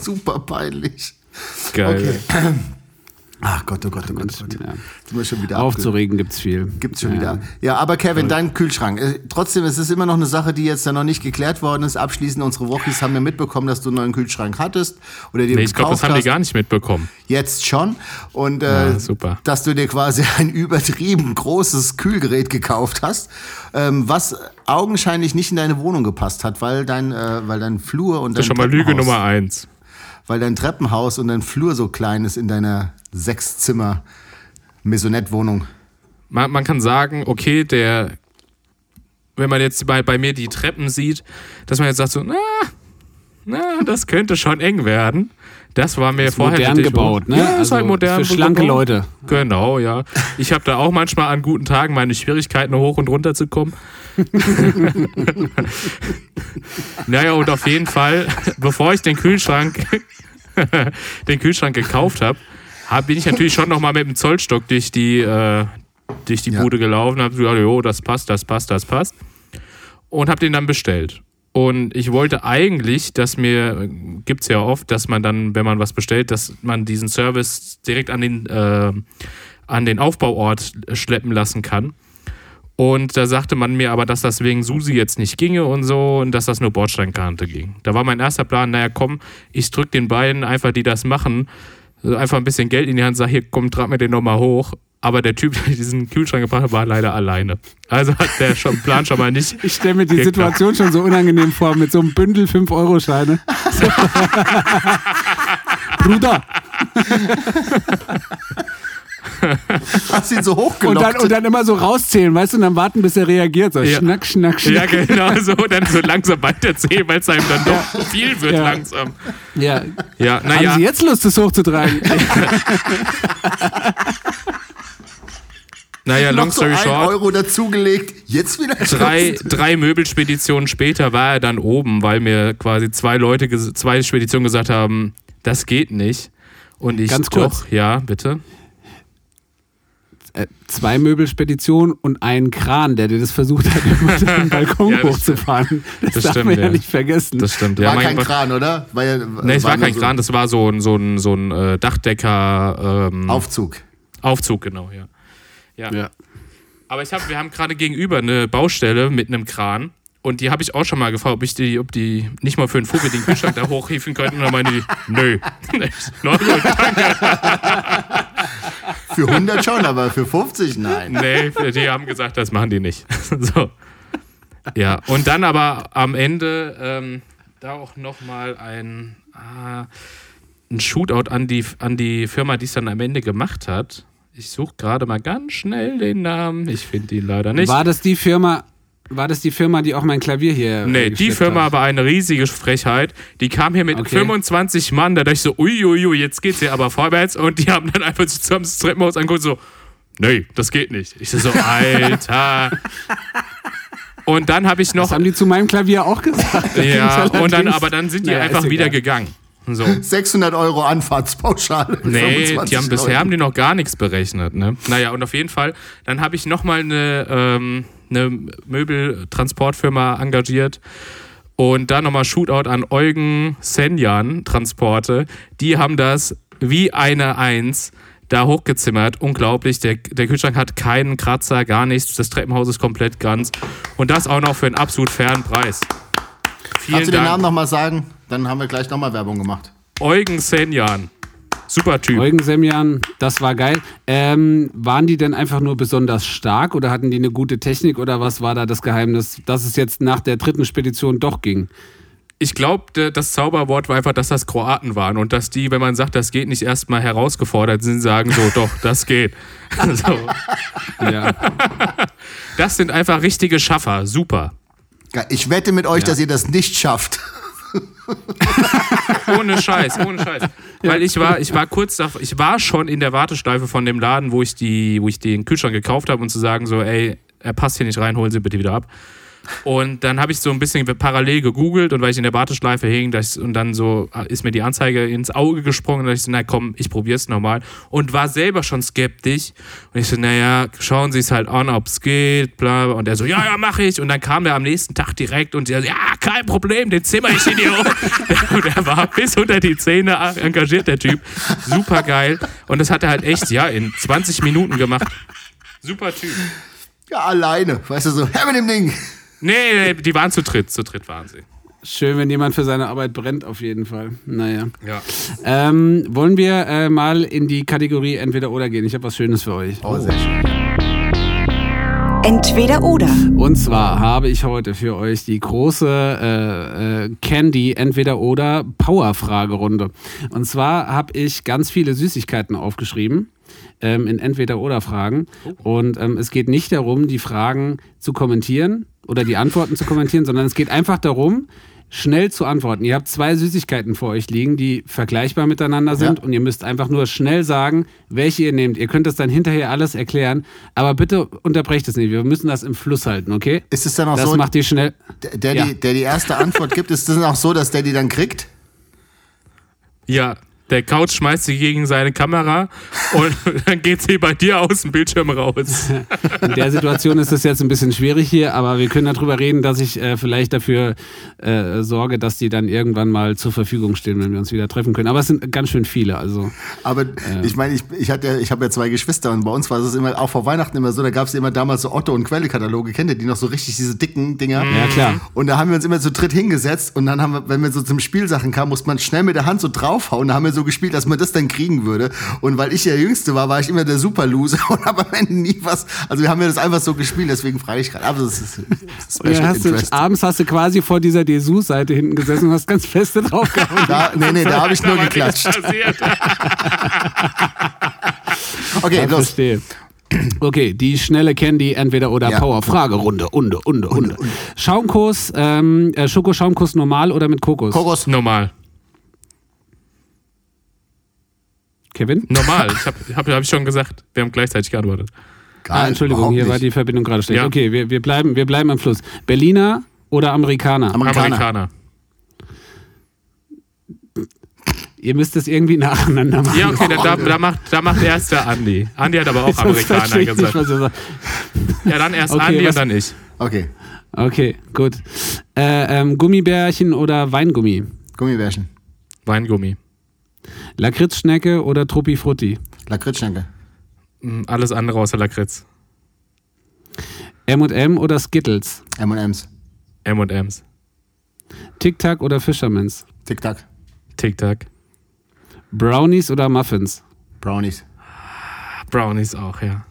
Speaker 2: Super peinlich.
Speaker 3: Geil.
Speaker 2: Ach Gott, oh Gott, oh Gott, oh Gott.
Speaker 4: Ja.
Speaker 2: Sind wir schon wieder
Speaker 4: Aufzuregen gibt's viel.
Speaker 2: Gibt's schon
Speaker 4: ja.
Speaker 2: wieder. Ja, aber Kevin, dein Kühlschrank. Äh, Trotzdem, es ist immer noch eine Sache, die jetzt ja noch nicht geklärt worden ist. Abschließend, unsere Wochis haben ja mitbekommen, dass du einen neuen Kühlschrank hattest. Oder dir
Speaker 3: Nee, ich glaube, das haben die gar nicht mitbekommen.
Speaker 2: Jetzt schon. Und äh,
Speaker 3: Ja, super.
Speaker 2: dass du dir quasi ein übertrieben großes Kühlgerät gekauft hast, ähm, was augenscheinlich nicht in deine Wohnung gepasst hat, weil dein, äh, weil dein Flur und
Speaker 3: Das
Speaker 2: dein
Speaker 3: ist schon mal Lüge Nummer eins.
Speaker 2: weil dein Treppenhaus und dein Flur so klein ist in deiner Sechszimmer Maisonette-Wohnung.
Speaker 3: Man, man kann sagen, okay, der, wenn man jetzt bei, bei mir die Treppen sieht, dass man jetzt sagt so, na, na, das könnte schon eng werden. Das war mir vorher
Speaker 4: modern gebaut, ne?
Speaker 3: Ja, ist
Speaker 4: Also
Speaker 3: halt modern
Speaker 4: für schlanke
Speaker 3: gebaut.
Speaker 4: Leute.
Speaker 3: Genau, ja. Ich habe da auch manchmal an guten Tagen meine Schwierigkeiten, hoch und runter zu kommen. naja, und auf jeden Fall, bevor ich den Kühlschrank, den Kühlschrank gekauft habe, hab, bin ich natürlich schon nochmal mit dem Zollstock durch die, äh, durch die
Speaker 2: Ja.
Speaker 3: Bude gelaufen, habe gesagt, jo, das passt, das passt, das passt. und habe den dann bestellt. Und ich wollte eigentlich, dass mir, gibt's ja oft, dass man dann, wenn man was bestellt, dass man diesen Service direkt an den, äh, an den Aufbauort schleppen lassen kann. Und da sagte man mir aber, dass das wegen Susi jetzt nicht ginge und so und dass das nur Bordsteinkante ging. Da war mein erster Plan, naja komm, ich drück den beiden einfach, die das machen, einfach ein bisschen Geld in die Hand, sag hier, komm, trag mir den nochmal hoch. Aber der Typ, der diesen Kühlschrank gebracht hat, war leider alleine. Also hat der schon, Plan schon mal nicht.
Speaker 4: Ich stelle mir die
Speaker 3: geklappt.
Speaker 4: Situation schon so unangenehm vor, mit so einem Bündel 5-Euro-Scheine. Bruder!
Speaker 2: Hast ihn so
Speaker 4: Und
Speaker 2: hochgelockt.
Speaker 4: dann, und dann immer so rauszählen, weißt du, und dann warten, bis er reagiert. So
Speaker 3: Ja.
Speaker 4: schnack, schnack,
Speaker 3: Ja,
Speaker 4: schnack.
Speaker 3: genau so. Dann so langsam weiterzählen, weil es einem dann doch viel wird
Speaker 4: Ja.
Speaker 3: langsam.
Speaker 4: Ja.
Speaker 3: Ja,
Speaker 4: Haben
Speaker 3: naja.
Speaker 4: Sie jetzt Lust, das hochzutragen?
Speaker 3: Naja, long
Speaker 2: so
Speaker 3: story
Speaker 2: ein
Speaker 3: short.
Speaker 2: Euro dazugelegt. Jetzt wieder
Speaker 3: drei, drei Möbelspeditionen später war er dann oben, weil mir quasi zwei Leute, zwei Speditionen gesagt haben, das geht nicht. Und ich
Speaker 4: Ganz kurz.
Speaker 3: doch, ja, bitte.
Speaker 4: Äh, Zwei Möbelspeditionen und einen Kran, der dir das versucht hat, immer den Balkon
Speaker 3: Ja,
Speaker 4: hochzufahren. Das,
Speaker 3: Das
Speaker 4: darf
Speaker 3: stimmt,
Speaker 4: man ja
Speaker 3: ja.
Speaker 4: nicht vergessen.
Speaker 3: Das stimmt.
Speaker 2: War
Speaker 3: ja,
Speaker 2: kein
Speaker 3: Gott.
Speaker 2: Kran, oder? War, ja,
Speaker 3: Nee, es war kein
Speaker 2: so
Speaker 3: Kran, das war so ein, so ein, so ein äh, Dachdecker ähm,
Speaker 2: Aufzug.
Speaker 3: Aufzug, genau, ja. ja.
Speaker 4: Ja.
Speaker 3: Aber ich hab, wir haben gerade gegenüber eine Baustelle mit einem Kran. Und die habe ich auch schon mal gefragt, ob ich die, ob die nicht mal für einen Vogel den Kühlschrank da hochhieven könnten. Und dann meinte die, nö. Na gut, danke.
Speaker 2: Für 100 schon, aber für 50 nein.
Speaker 3: Nee, die haben gesagt, das machen die nicht. so. Ja, und dann aber am Ende ähm, da auch nochmal ein, ah, ein Shootout an die, an die Firma, die es dann am Ende gemacht hat. Ich suche gerade mal ganz schnell den Namen. Ich finde ihn leider nicht.
Speaker 4: War das die Firma, war das die Firma, die auch mein Klavier hier.
Speaker 3: Nee, die Firma
Speaker 4: hat?
Speaker 3: war eine riesige Frechheit. Die kam hier mit
Speaker 4: Okay.
Speaker 3: 25 Mann, da dachte ich so, uiuiui, jetzt geht's hier aber vorwärts. Und die haben dann einfach zusammen das Treppenhaus angeguckt, so, nee, das geht nicht. Ich so, Alter. Und dann habe ich noch,
Speaker 4: Das haben die zu meinem Klavier auch gesagt.
Speaker 3: ja, und dann, aber dann sind die
Speaker 4: Naja,
Speaker 3: einfach wieder gegangen. So.
Speaker 2: 600 Euro Anfahrtspauschale.
Speaker 3: Nee,
Speaker 2: 25
Speaker 3: die haben, bisher haben die noch gar nichts berechnet. Ne? Naja, und auf jeden Fall, dann habe ich nochmal eine, ähm, eine Möbeltransportfirma engagiert und da nochmal Shootout an Eugen Senjan Transporte. Die haben das wie eine Eins da hochgezimmert. Unglaublich. Der, der Kühlschrank hat keinen Kratzer, gar nichts. Das Treppenhaus ist komplett ganz. Und das auch noch für einen absolut fairen Preis. Vielen
Speaker 2: Kannst du den. Namen nochmal sagen? Dann haben wir gleich nochmal Werbung gemacht.
Speaker 3: Eugen Senjan. Super Typ.
Speaker 4: Eugen Semjan, das war geil. Ähm, waren die denn einfach nur besonders stark oder hatten die eine gute Technik oder was war da das Geheimnis, dass es jetzt nach der dritten Spedition doch ging?
Speaker 3: Ich glaube, das Zauberwort war einfach, dass das Kroaten waren und dass die, wenn man sagt, das geht nicht, erstmal herausgefordert sind, sagen so, doch, das geht. so.
Speaker 4: Ja.
Speaker 3: Das sind einfach richtige Schaffer. Super.
Speaker 2: Ich wette mit euch, dass ihr das nicht schafft.
Speaker 3: Ohne Scheiß, ohne Scheiß. Weil ich war, ich war kurz davor, ich war schon in der Warteschleife von dem Laden, wo ich die, wo ich den Kühlschrank gekauft habe und zu sagen so, ey, er passt hier nicht rein, holen Sie bitte wieder ab. Und dann habe ich so ein bisschen parallel gegoogelt und weil ich in der Warteschleife hing, ich, und dann so ist mir die Anzeige ins Auge gesprungen und ich so, na komm, ich probier's nochmal. Und war selber schon skeptisch. Und ich so, naja, schauen Sie es halt an, ob's geht, bla. bla. Und er so, ja, ja, mach ich. Und dann kam er am nächsten Tag direkt und er so, ja, kein Problem, den zimmer ich in die hoch. und er war bis unter die Zähne engagiert, der Typ. Super geil. Und das hat er halt echt, ja, in 20 Minuten gemacht. Super Typ.
Speaker 2: Ja, alleine. Weißt du so, her mit dem Ding.
Speaker 3: Nee, nee, die waren zu dritt. Zu dritt waren sie.
Speaker 4: Schön, wenn jemand für seine Arbeit brennt, auf jeden Fall. Naja.
Speaker 3: Ja.
Speaker 4: Ähm, wollen wir äh, mal in die Kategorie Entweder oder gehen? Ich habe was Schönes für euch.
Speaker 2: Oh, sehr schön.
Speaker 1: Entweder oder.
Speaker 4: Und zwar habe ich heute für euch die große äh, äh, Candy Entweder oder Power Fragerunde. Und zwar habe ich ganz viele Süßigkeiten aufgeschrieben ähm, in Entweder oder Fragen. Und ähm, es geht nicht darum, die Fragen zu kommentieren oder die Antworten zu kommentieren, sondern es geht einfach darum, schnell zu antworten. Ihr habt zwei Süßigkeiten vor euch liegen, die vergleichbar miteinander sind
Speaker 2: Ja.
Speaker 4: und ihr müsst einfach nur schnell sagen, welche ihr nehmt. Ihr könnt das dann hinterher alles erklären, aber bitte unterbrecht es nicht. Wir müssen das im Fluss halten, okay?
Speaker 2: Ist es dann auch
Speaker 4: das
Speaker 2: so,
Speaker 4: macht ihr schnell.
Speaker 2: der, der,
Speaker 4: Ja.
Speaker 2: die, der die erste Antwort gibt, ist es dann auch so, dass der die dann kriegt?
Speaker 3: Ja, der Couch schmeißt sie gegen seine Kamera und dann geht sie bei dir aus dem Bildschirm raus.
Speaker 4: In der Situation ist es jetzt ein bisschen schwierig hier, aber wir können darüber reden, dass ich äh, vielleicht dafür äh, sorge, dass die dann irgendwann mal zur Verfügung stehen, wenn wir uns wieder treffen können. Aber es sind ganz schön viele. Also
Speaker 2: Aber ich meine, ich, ich, hatte ich habe ja zwei Geschwister und bei uns war es immer, auch vor Weihnachten immer so, da gab es immer damals so Otto- und Quelle-Kataloge, kennt ihr die noch so richtig, diese dicken Dinger?
Speaker 4: ja klar.
Speaker 2: Und da haben wir uns immer zu dritt hingesetzt und dann haben wir, wenn wir so zum Spielsachen kamen, musste man schnell mit der Hand so draufhauen. Da haben wir so gespielt, dass man das dann kriegen würde. Und weil ich ja der Jüngste war, war ich immer der Super-Loser und habe am Ende nie was. Also wir haben ja das einfach so gespielt, deswegen frage ich gerade. Aber das ist
Speaker 4: Und dann hast du, abends hast du quasi vor dieser Dessous-Seite hinten gesessen und hast ganz feste draufgehauen.
Speaker 2: Da, nee, nee, da habe ich nur geklatscht. Okay,
Speaker 4: Ja,
Speaker 2: los.
Speaker 4: verstehe. Okay, die schnelle Candy entweder oder
Speaker 2: Ja.
Speaker 4: Power Fragerunde, Unde, Unde, Unde. Schaumkuss, ähm, äh, Schokoschaumkuss normal oder mit Kokos?
Speaker 2: Kokos.
Speaker 3: Normal.
Speaker 4: Kevin?
Speaker 3: Normal. Ich habe hab, hab ich schon gesagt. Wir haben gleichzeitig geantwortet.
Speaker 4: Ah, Entschuldigung, hier war die Verbindung gerade schlecht.
Speaker 3: Ja.
Speaker 4: Okay, wir, wir, bleiben, wir bleiben am Fluss. Berliner oder Amerikaner?
Speaker 2: Amerikaner.
Speaker 3: Amerikaner.
Speaker 4: Ihr müsst es irgendwie nacheinander machen.
Speaker 3: Ja, okay, da, da, da, macht, da macht erst der Andi. Andi hat aber auch Amerikaner
Speaker 4: nicht,
Speaker 3: gesagt. Ja, dann erst
Speaker 4: Okay,
Speaker 3: Andi
Speaker 4: was-
Speaker 3: und dann ich.
Speaker 2: Okay,
Speaker 4: Okay, gut. Äh, ähm, Gummibärchen oder Weingummi?
Speaker 2: Gummibärchen.
Speaker 3: Weingummi.
Speaker 4: Lakritzschnecke oder Truppi Frutti?
Speaker 2: Lakritzschnecke.
Speaker 3: Mm, Alles andere außer Lakritz.
Speaker 4: M&M oder Skittles?
Speaker 2: M&M's.
Speaker 3: M&M's.
Speaker 4: Tic Tac oder Fisherman's?
Speaker 2: Tic-Tac.
Speaker 3: Tic-Tac.
Speaker 4: Brownies oder Muffins?
Speaker 2: Brownies.
Speaker 3: Brownies auch, ja.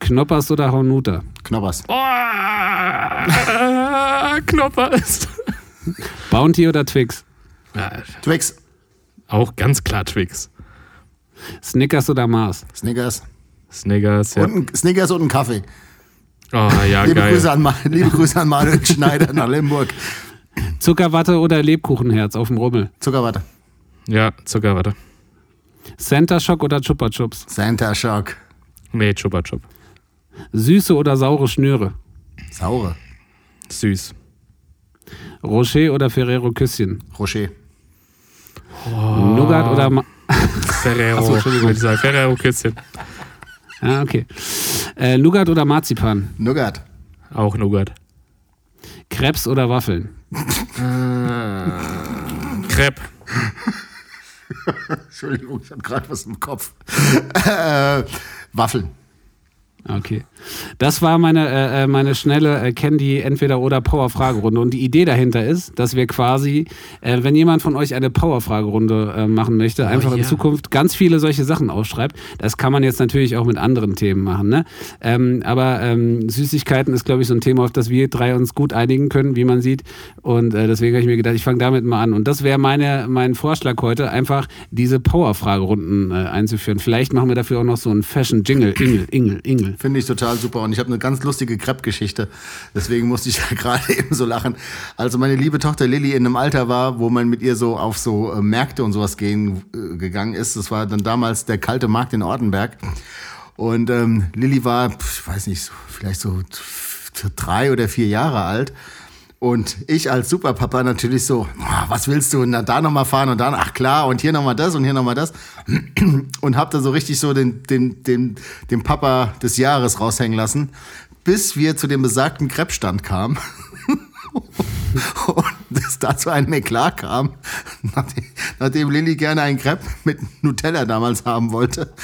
Speaker 4: Knoppers oder Hornuta?
Speaker 2: Knoppers.
Speaker 3: Oh, Knopper ist.
Speaker 4: Bounty oder Twix?
Speaker 3: Ja,
Speaker 2: Twix.
Speaker 3: Auch ganz klar Twix.
Speaker 4: Snickers oder Mars?
Speaker 2: Snickers.
Speaker 3: Snickers, ja.
Speaker 2: Und ein, Snickers und ein Kaffee.
Speaker 3: Oh, ja,
Speaker 2: Liebe
Speaker 3: geil.
Speaker 2: Grüße, an, liebe Grüße an Manuel Schneider nach Limburg.
Speaker 4: Zuckerwatte oder Lebkuchenherz auf dem Rummel?
Speaker 2: Zuckerwatte.
Speaker 3: Ja, Zuckerwatte.
Speaker 4: Center Shock oder Chupa Chups?
Speaker 2: Santa Shock.
Speaker 3: Nee, Chupa Chup.
Speaker 4: Süße oder saure Schnüre?
Speaker 2: Saure.
Speaker 3: Süß.
Speaker 4: Rocher oder Ferrero Küsschen?
Speaker 2: Rocher.
Speaker 4: Nougat oder Ma
Speaker 3: Ferrero.
Speaker 4: Ach so, Entschuldigung.
Speaker 3: würde ich sagen. Ferrero Küsschen.
Speaker 4: ah, okay. Äh, Nougat oder Marzipan?
Speaker 2: Nougat.
Speaker 3: Auch Nougat.
Speaker 4: Krebs oder Waffeln?
Speaker 3: Crepe.
Speaker 2: Entschuldigung, ich habe gerade was im Kopf. äh, Waffeln.
Speaker 4: Okay. Das war meine, äh, äh, meine schnelle äh, Candy entweder oder Power Fragerunde und die Idee dahinter ist, dass wir quasi, äh, wenn jemand von euch eine Power Fragerunde äh, machen möchte, einfach in
Speaker 3: ja.
Speaker 4: Zukunft ganz viele solche Sachen aufschreibt. Das kann man jetzt natürlich auch mit anderen Themen machen, ne? Ähm, aber ähm, Süßigkeiten ist glaube ich so ein Thema, auf das wir drei uns gut einigen können, wie man sieht und äh, deswegen habe ich mir gedacht, ich fange damit mal an und das wäre meine mein Vorschlag heute, einfach diese Power Fragerunden äh, einzuführen. Vielleicht machen wir dafür auch noch so einen Fashion Jingle, Ingel, Ingel, Ingel.
Speaker 2: Finde ich total super. Und ich habe eine ganz lustige Crepe-Geschichte. Deswegen musste ich ja gerade eben so lachen. Also meine liebe Tochter Lilly in einem Alter war, wo man mit ihr so auf so äh, Märkte und sowas gehen, äh, gegangen ist. Das war dann damals der kalte Markt in Ortenberg. Und ähm, Lilly war, ich weiß nicht, vielleicht so drei oder vier Jahre alt. Und ich als Superpapa natürlich so, "Ah, was willst du? Na, da nochmal fahren und dann, ach klar, und hier nochmal das und hier nochmal das. Und hab da so richtig so den, den, den, den Papa des Jahres raushängen lassen, bis wir zu dem besagten Crepe-Stand kamen. Und es dazu ein Eklat kam, nachdem, nachdem Lilly gerne ein Crepe mit Nutella damals haben wollte.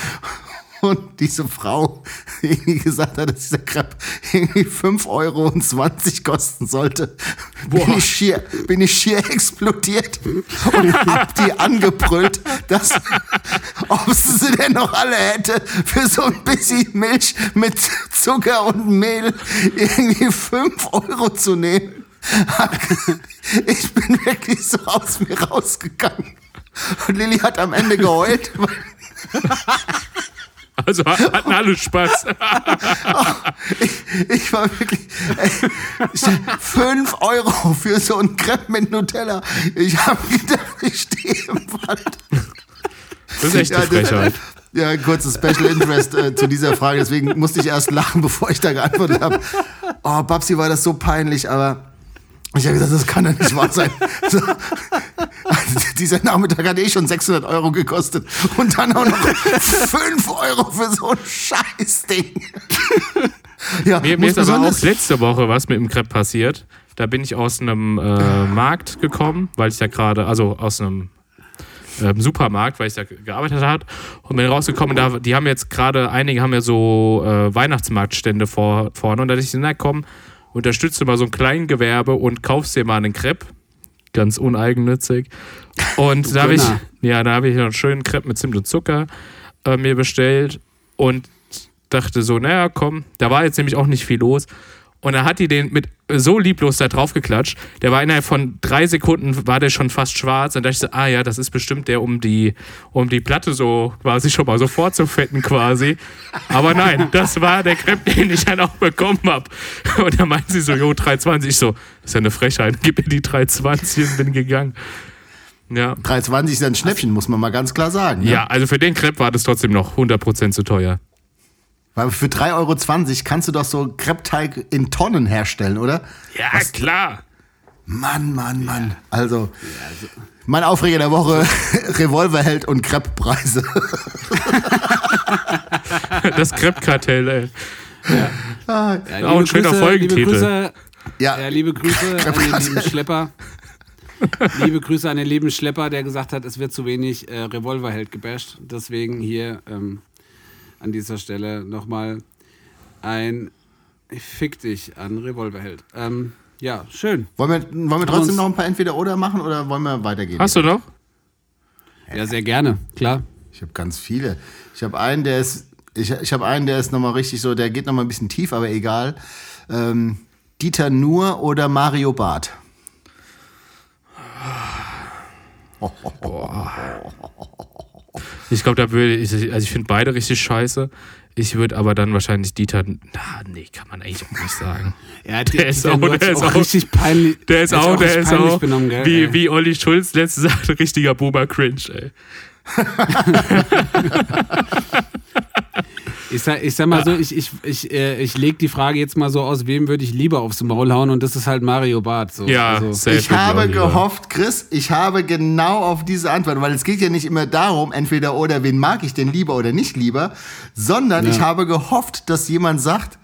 Speaker 2: Und diese Frau irgendwie gesagt hat, dass dieser Crepe irgendwie 5,20 Euro kosten sollte. Bin ich, schier, bin ich schier explodiert und hab die angebrüllt, dass, ob sie sie denn noch alle hätte, für so ein bisschen Milch mit Zucker und Mehl irgendwie 5 Euro zu nehmen. Ich bin wirklich so aus mir rausgegangen. Und Lilly hat am Ende geheult,
Speaker 3: Also hatten alle Spaß.
Speaker 2: ich, ich war wirklich. Ey, fünf Euro für so ein Crepe mit Nutella. Ich habe gedacht, ich stehe im Wald.
Speaker 3: Das ist echt eine Frechheit.
Speaker 2: Ja, kurzes Special Interest äh, zu dieser Frage. Deswegen musste ich erst lachen, bevor ich da geantwortet habe. Oh, Babsi, war das so peinlich, aber ich habe gesagt, das kann doch nicht wahr sein. So, dieser Nachmittag hat eh schon 600 Euro gekostet und dann auch noch 5 Euro für so ein Scheißding.
Speaker 3: ja, mir, mir ist aber auch letzte Woche was mit dem Crepe passiert. Da bin ich aus einem äh, Markt gekommen, weil ich ja gerade, also aus einem ähm, Supermarkt, weil ich da gearbeitet habe und bin rausgekommen. Da, die haben jetzt gerade, einige haben ja so äh, Weihnachtsmarktstände vor, vorne und da dachte ich, na komm, unterstütze mal so ein Kleingewerbe und kaufst dir mal einen Crepe. Ganz uneigennützig. Und da habe ich, ja, da habe ich einen schönen Crepe mit Zimt und Zucker äh, mir bestellt und dachte so, naja, komm, da war jetzt nämlich auch nicht viel los. Und da hat die den mit so lieblos da drauf geklatscht. Der war innerhalb von drei Sekunden war der schon fast schwarz. Und da dachte ich so, ah ja, das ist bestimmt der, um die, um die Platte so quasi schon mal so vorzufetten quasi. Aber nein, das war der Crepe, den ich dann auch bekommen habe. Und da meinte sie so, jo, 320. Ich so, das ist ja eine Frechheit. Gib mir die 320 und bin gegangen.
Speaker 2: Ja. 320 ist ein Schnäppchen, muss man mal ganz klar sagen.
Speaker 3: Ne? Ja, also für den Crepe war das trotzdem noch 100% zu teuer.
Speaker 2: Weil für 3,20 Euro kannst du doch so Kreppteig in Tonnen herstellen, oder?
Speaker 3: Ja, Was? klar.
Speaker 2: Mann, Mann, Mann. Also, mein Aufreger der Woche, Revolverheld und Krepppreise.
Speaker 3: das Kreppkartell, ey.
Speaker 4: Ja. Ah, ja, Auch ein schöner Folgentitel. Liebe Grüße, ja. ja, liebe Grüße an den lieben Schlepper. liebe Grüße an den lieben Schlepper, der gesagt hat, es wird zu wenig äh, Revolverheld gebasht. Deswegen hier ähm, an dieser Stelle nochmal ein Fick dich an Revolverheld. Ähm, ja, schön.
Speaker 2: Wollen wir, wollen wir trotzdem noch ein paar Entweder-Oder machen oder wollen wir weitergehen?
Speaker 3: Hast du noch?
Speaker 4: Ja, sehr gerne, klar.
Speaker 2: Ich habe ganz viele. Ich habe einen, der ist, ich, ich habe einen, der ist nochmal richtig so, der geht nochmal ein bisschen tief, aber egal. Ähm, Dieter Nur oder Mario Barth?
Speaker 3: Boah. Ich glaube, da würde ich, also ich finde beide richtig scheiße. Ich würde aber dann wahrscheinlich Dieter, na, nee, kann man eigentlich auch nicht sagen.
Speaker 4: ja, der, der ist auch, der ist auch richtig peinlich.
Speaker 3: Der ist auch, der ist auch, benommen, gell, wie, wie Olli Schulz letzte sagte, richtiger Boomer Cringe, ey.
Speaker 4: Ich sag, ich sag mal so, ich, ich, ich, äh, ich lege die Frage jetzt mal so aus, wem würde ich lieber aufs Maul hauen und das ist halt Mario Barth. So.
Speaker 3: Ja,
Speaker 2: also. Ich habe gehofft, Chris, ich habe genau auf diese Antwort, weil es geht ja nicht immer darum, entweder oder, wen mag ich denn lieber oder nicht lieber, sondern ja. ich habe gehofft, dass jemand sagt,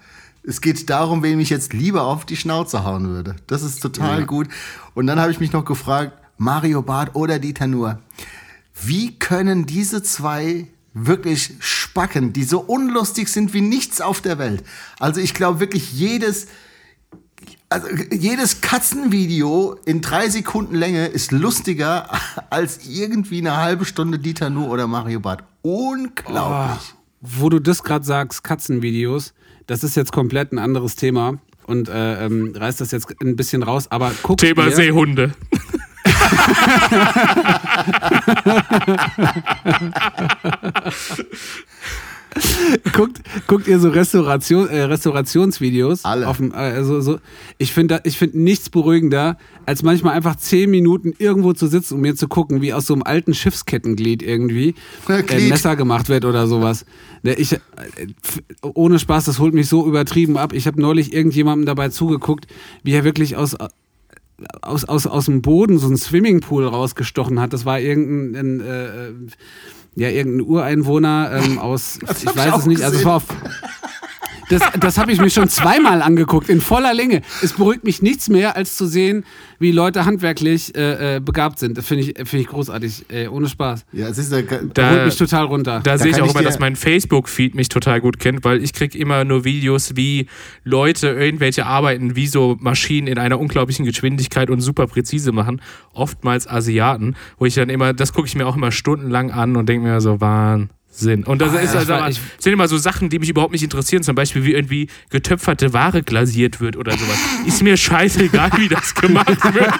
Speaker 2: es geht darum, wem ich jetzt lieber auf die Schnauze hauen würde. Das ist total ja. gut. Und dann habe ich mich noch gefragt, Mario Barth oder Dieter Nuhr. Wie können diese zwei wirklich Spacken, die so unlustig sind wie nichts auf der Welt. Also ich glaube wirklich jedes, also jedes Katzenvideo in drei Sekunden Länge ist lustiger als irgendwie eine halbe Stunde Dieter Nuhr oder Mario Barth. Unglaublich. Oh,
Speaker 4: wo du das gerade sagst, Katzenvideos, das ist jetzt komplett ein anderes Thema und äh, ähm, reißt das jetzt ein bisschen raus, aber guck
Speaker 3: Thema Seehunde.
Speaker 4: Guckt, guckt ihr so Restauration, äh, Restaurationsvideos?
Speaker 2: Alle.
Speaker 4: Auf dem, also, so, ich finde find nichts beruhigender, als manchmal einfach zehn Minuten irgendwo zu sitzen und mir zu gucken, wie aus so einem alten Schiffskettenglied irgendwie ein äh, Messer gemacht wird oder sowas. Ne, ich, äh, ohne Spaß, das holt mich so übertrieben ab. Ich habe neulich irgendjemandem dabei zugeguckt, wie er wirklich aus aus, aus, aus dem Boden so ein Swimmingpool rausgestochen hat. Das war irgendein, äh, äh, ja, irgendein Ureinwohner ähm, aus, ich weiß es nicht, also es war auf, das, das habe ich mir schon zweimal angeguckt, in voller Länge. Es beruhigt mich nichts mehr, als zu sehen, wie Leute handwerklich äh, äh begabt sind. Das finde ich, find ich großartig, ey, ohne Spaß.
Speaker 2: Ja, es ist da,
Speaker 3: da holt mich total runter. Da, da sehe ich auch immer, dass mein Facebook-Feed mich total gut kennt, weil ich kriege immer nur Videos, wie Leute irgendwelche Arbeiten, wie so Maschinen in einer unglaublichen Geschwindigkeit und super präzise machen. Oftmals Asiaten, wo ich dann immer, das gucke ich mir auch immer stundenlang an und denke mir so, Wahnsinn. Sinn. Und das ah, ist also, ich, sind immer so Sachen, die mich überhaupt nicht interessieren, zum Beispiel wie irgendwie getöpferte Ware glasiert wird oder sowas. Ist mir scheißegal, wie das gemacht wird.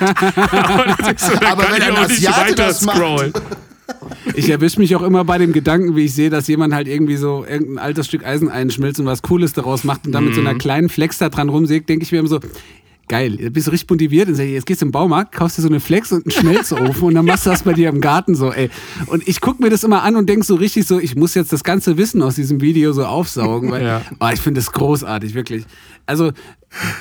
Speaker 3: Aber, das ist so, da Aber kann wenn ich auch nicht weiter scrollen.
Speaker 4: Ich erwische mich auch immer bei dem Gedanken, wie ich sehe, dass jemand halt irgendwie so irgendein altes Stück Eisen einschmilzt und was Cooles daraus macht und dann mit so einer mhm. kleinen Flex da dran rumsägt, denke ich mir immer so, geil, du bist richtig motiviert und sagst, jetzt gehst du im Baumarkt, kaufst dir so eine Flex und einen Schmelzofen und dann machst du das bei dir im Garten so, ey. Und ich gucke mir das immer an und denk so richtig so, ich muss jetzt das ganze Wissen aus diesem Video so aufsaugen, weil ja. oh, ich finde das großartig, wirklich. Also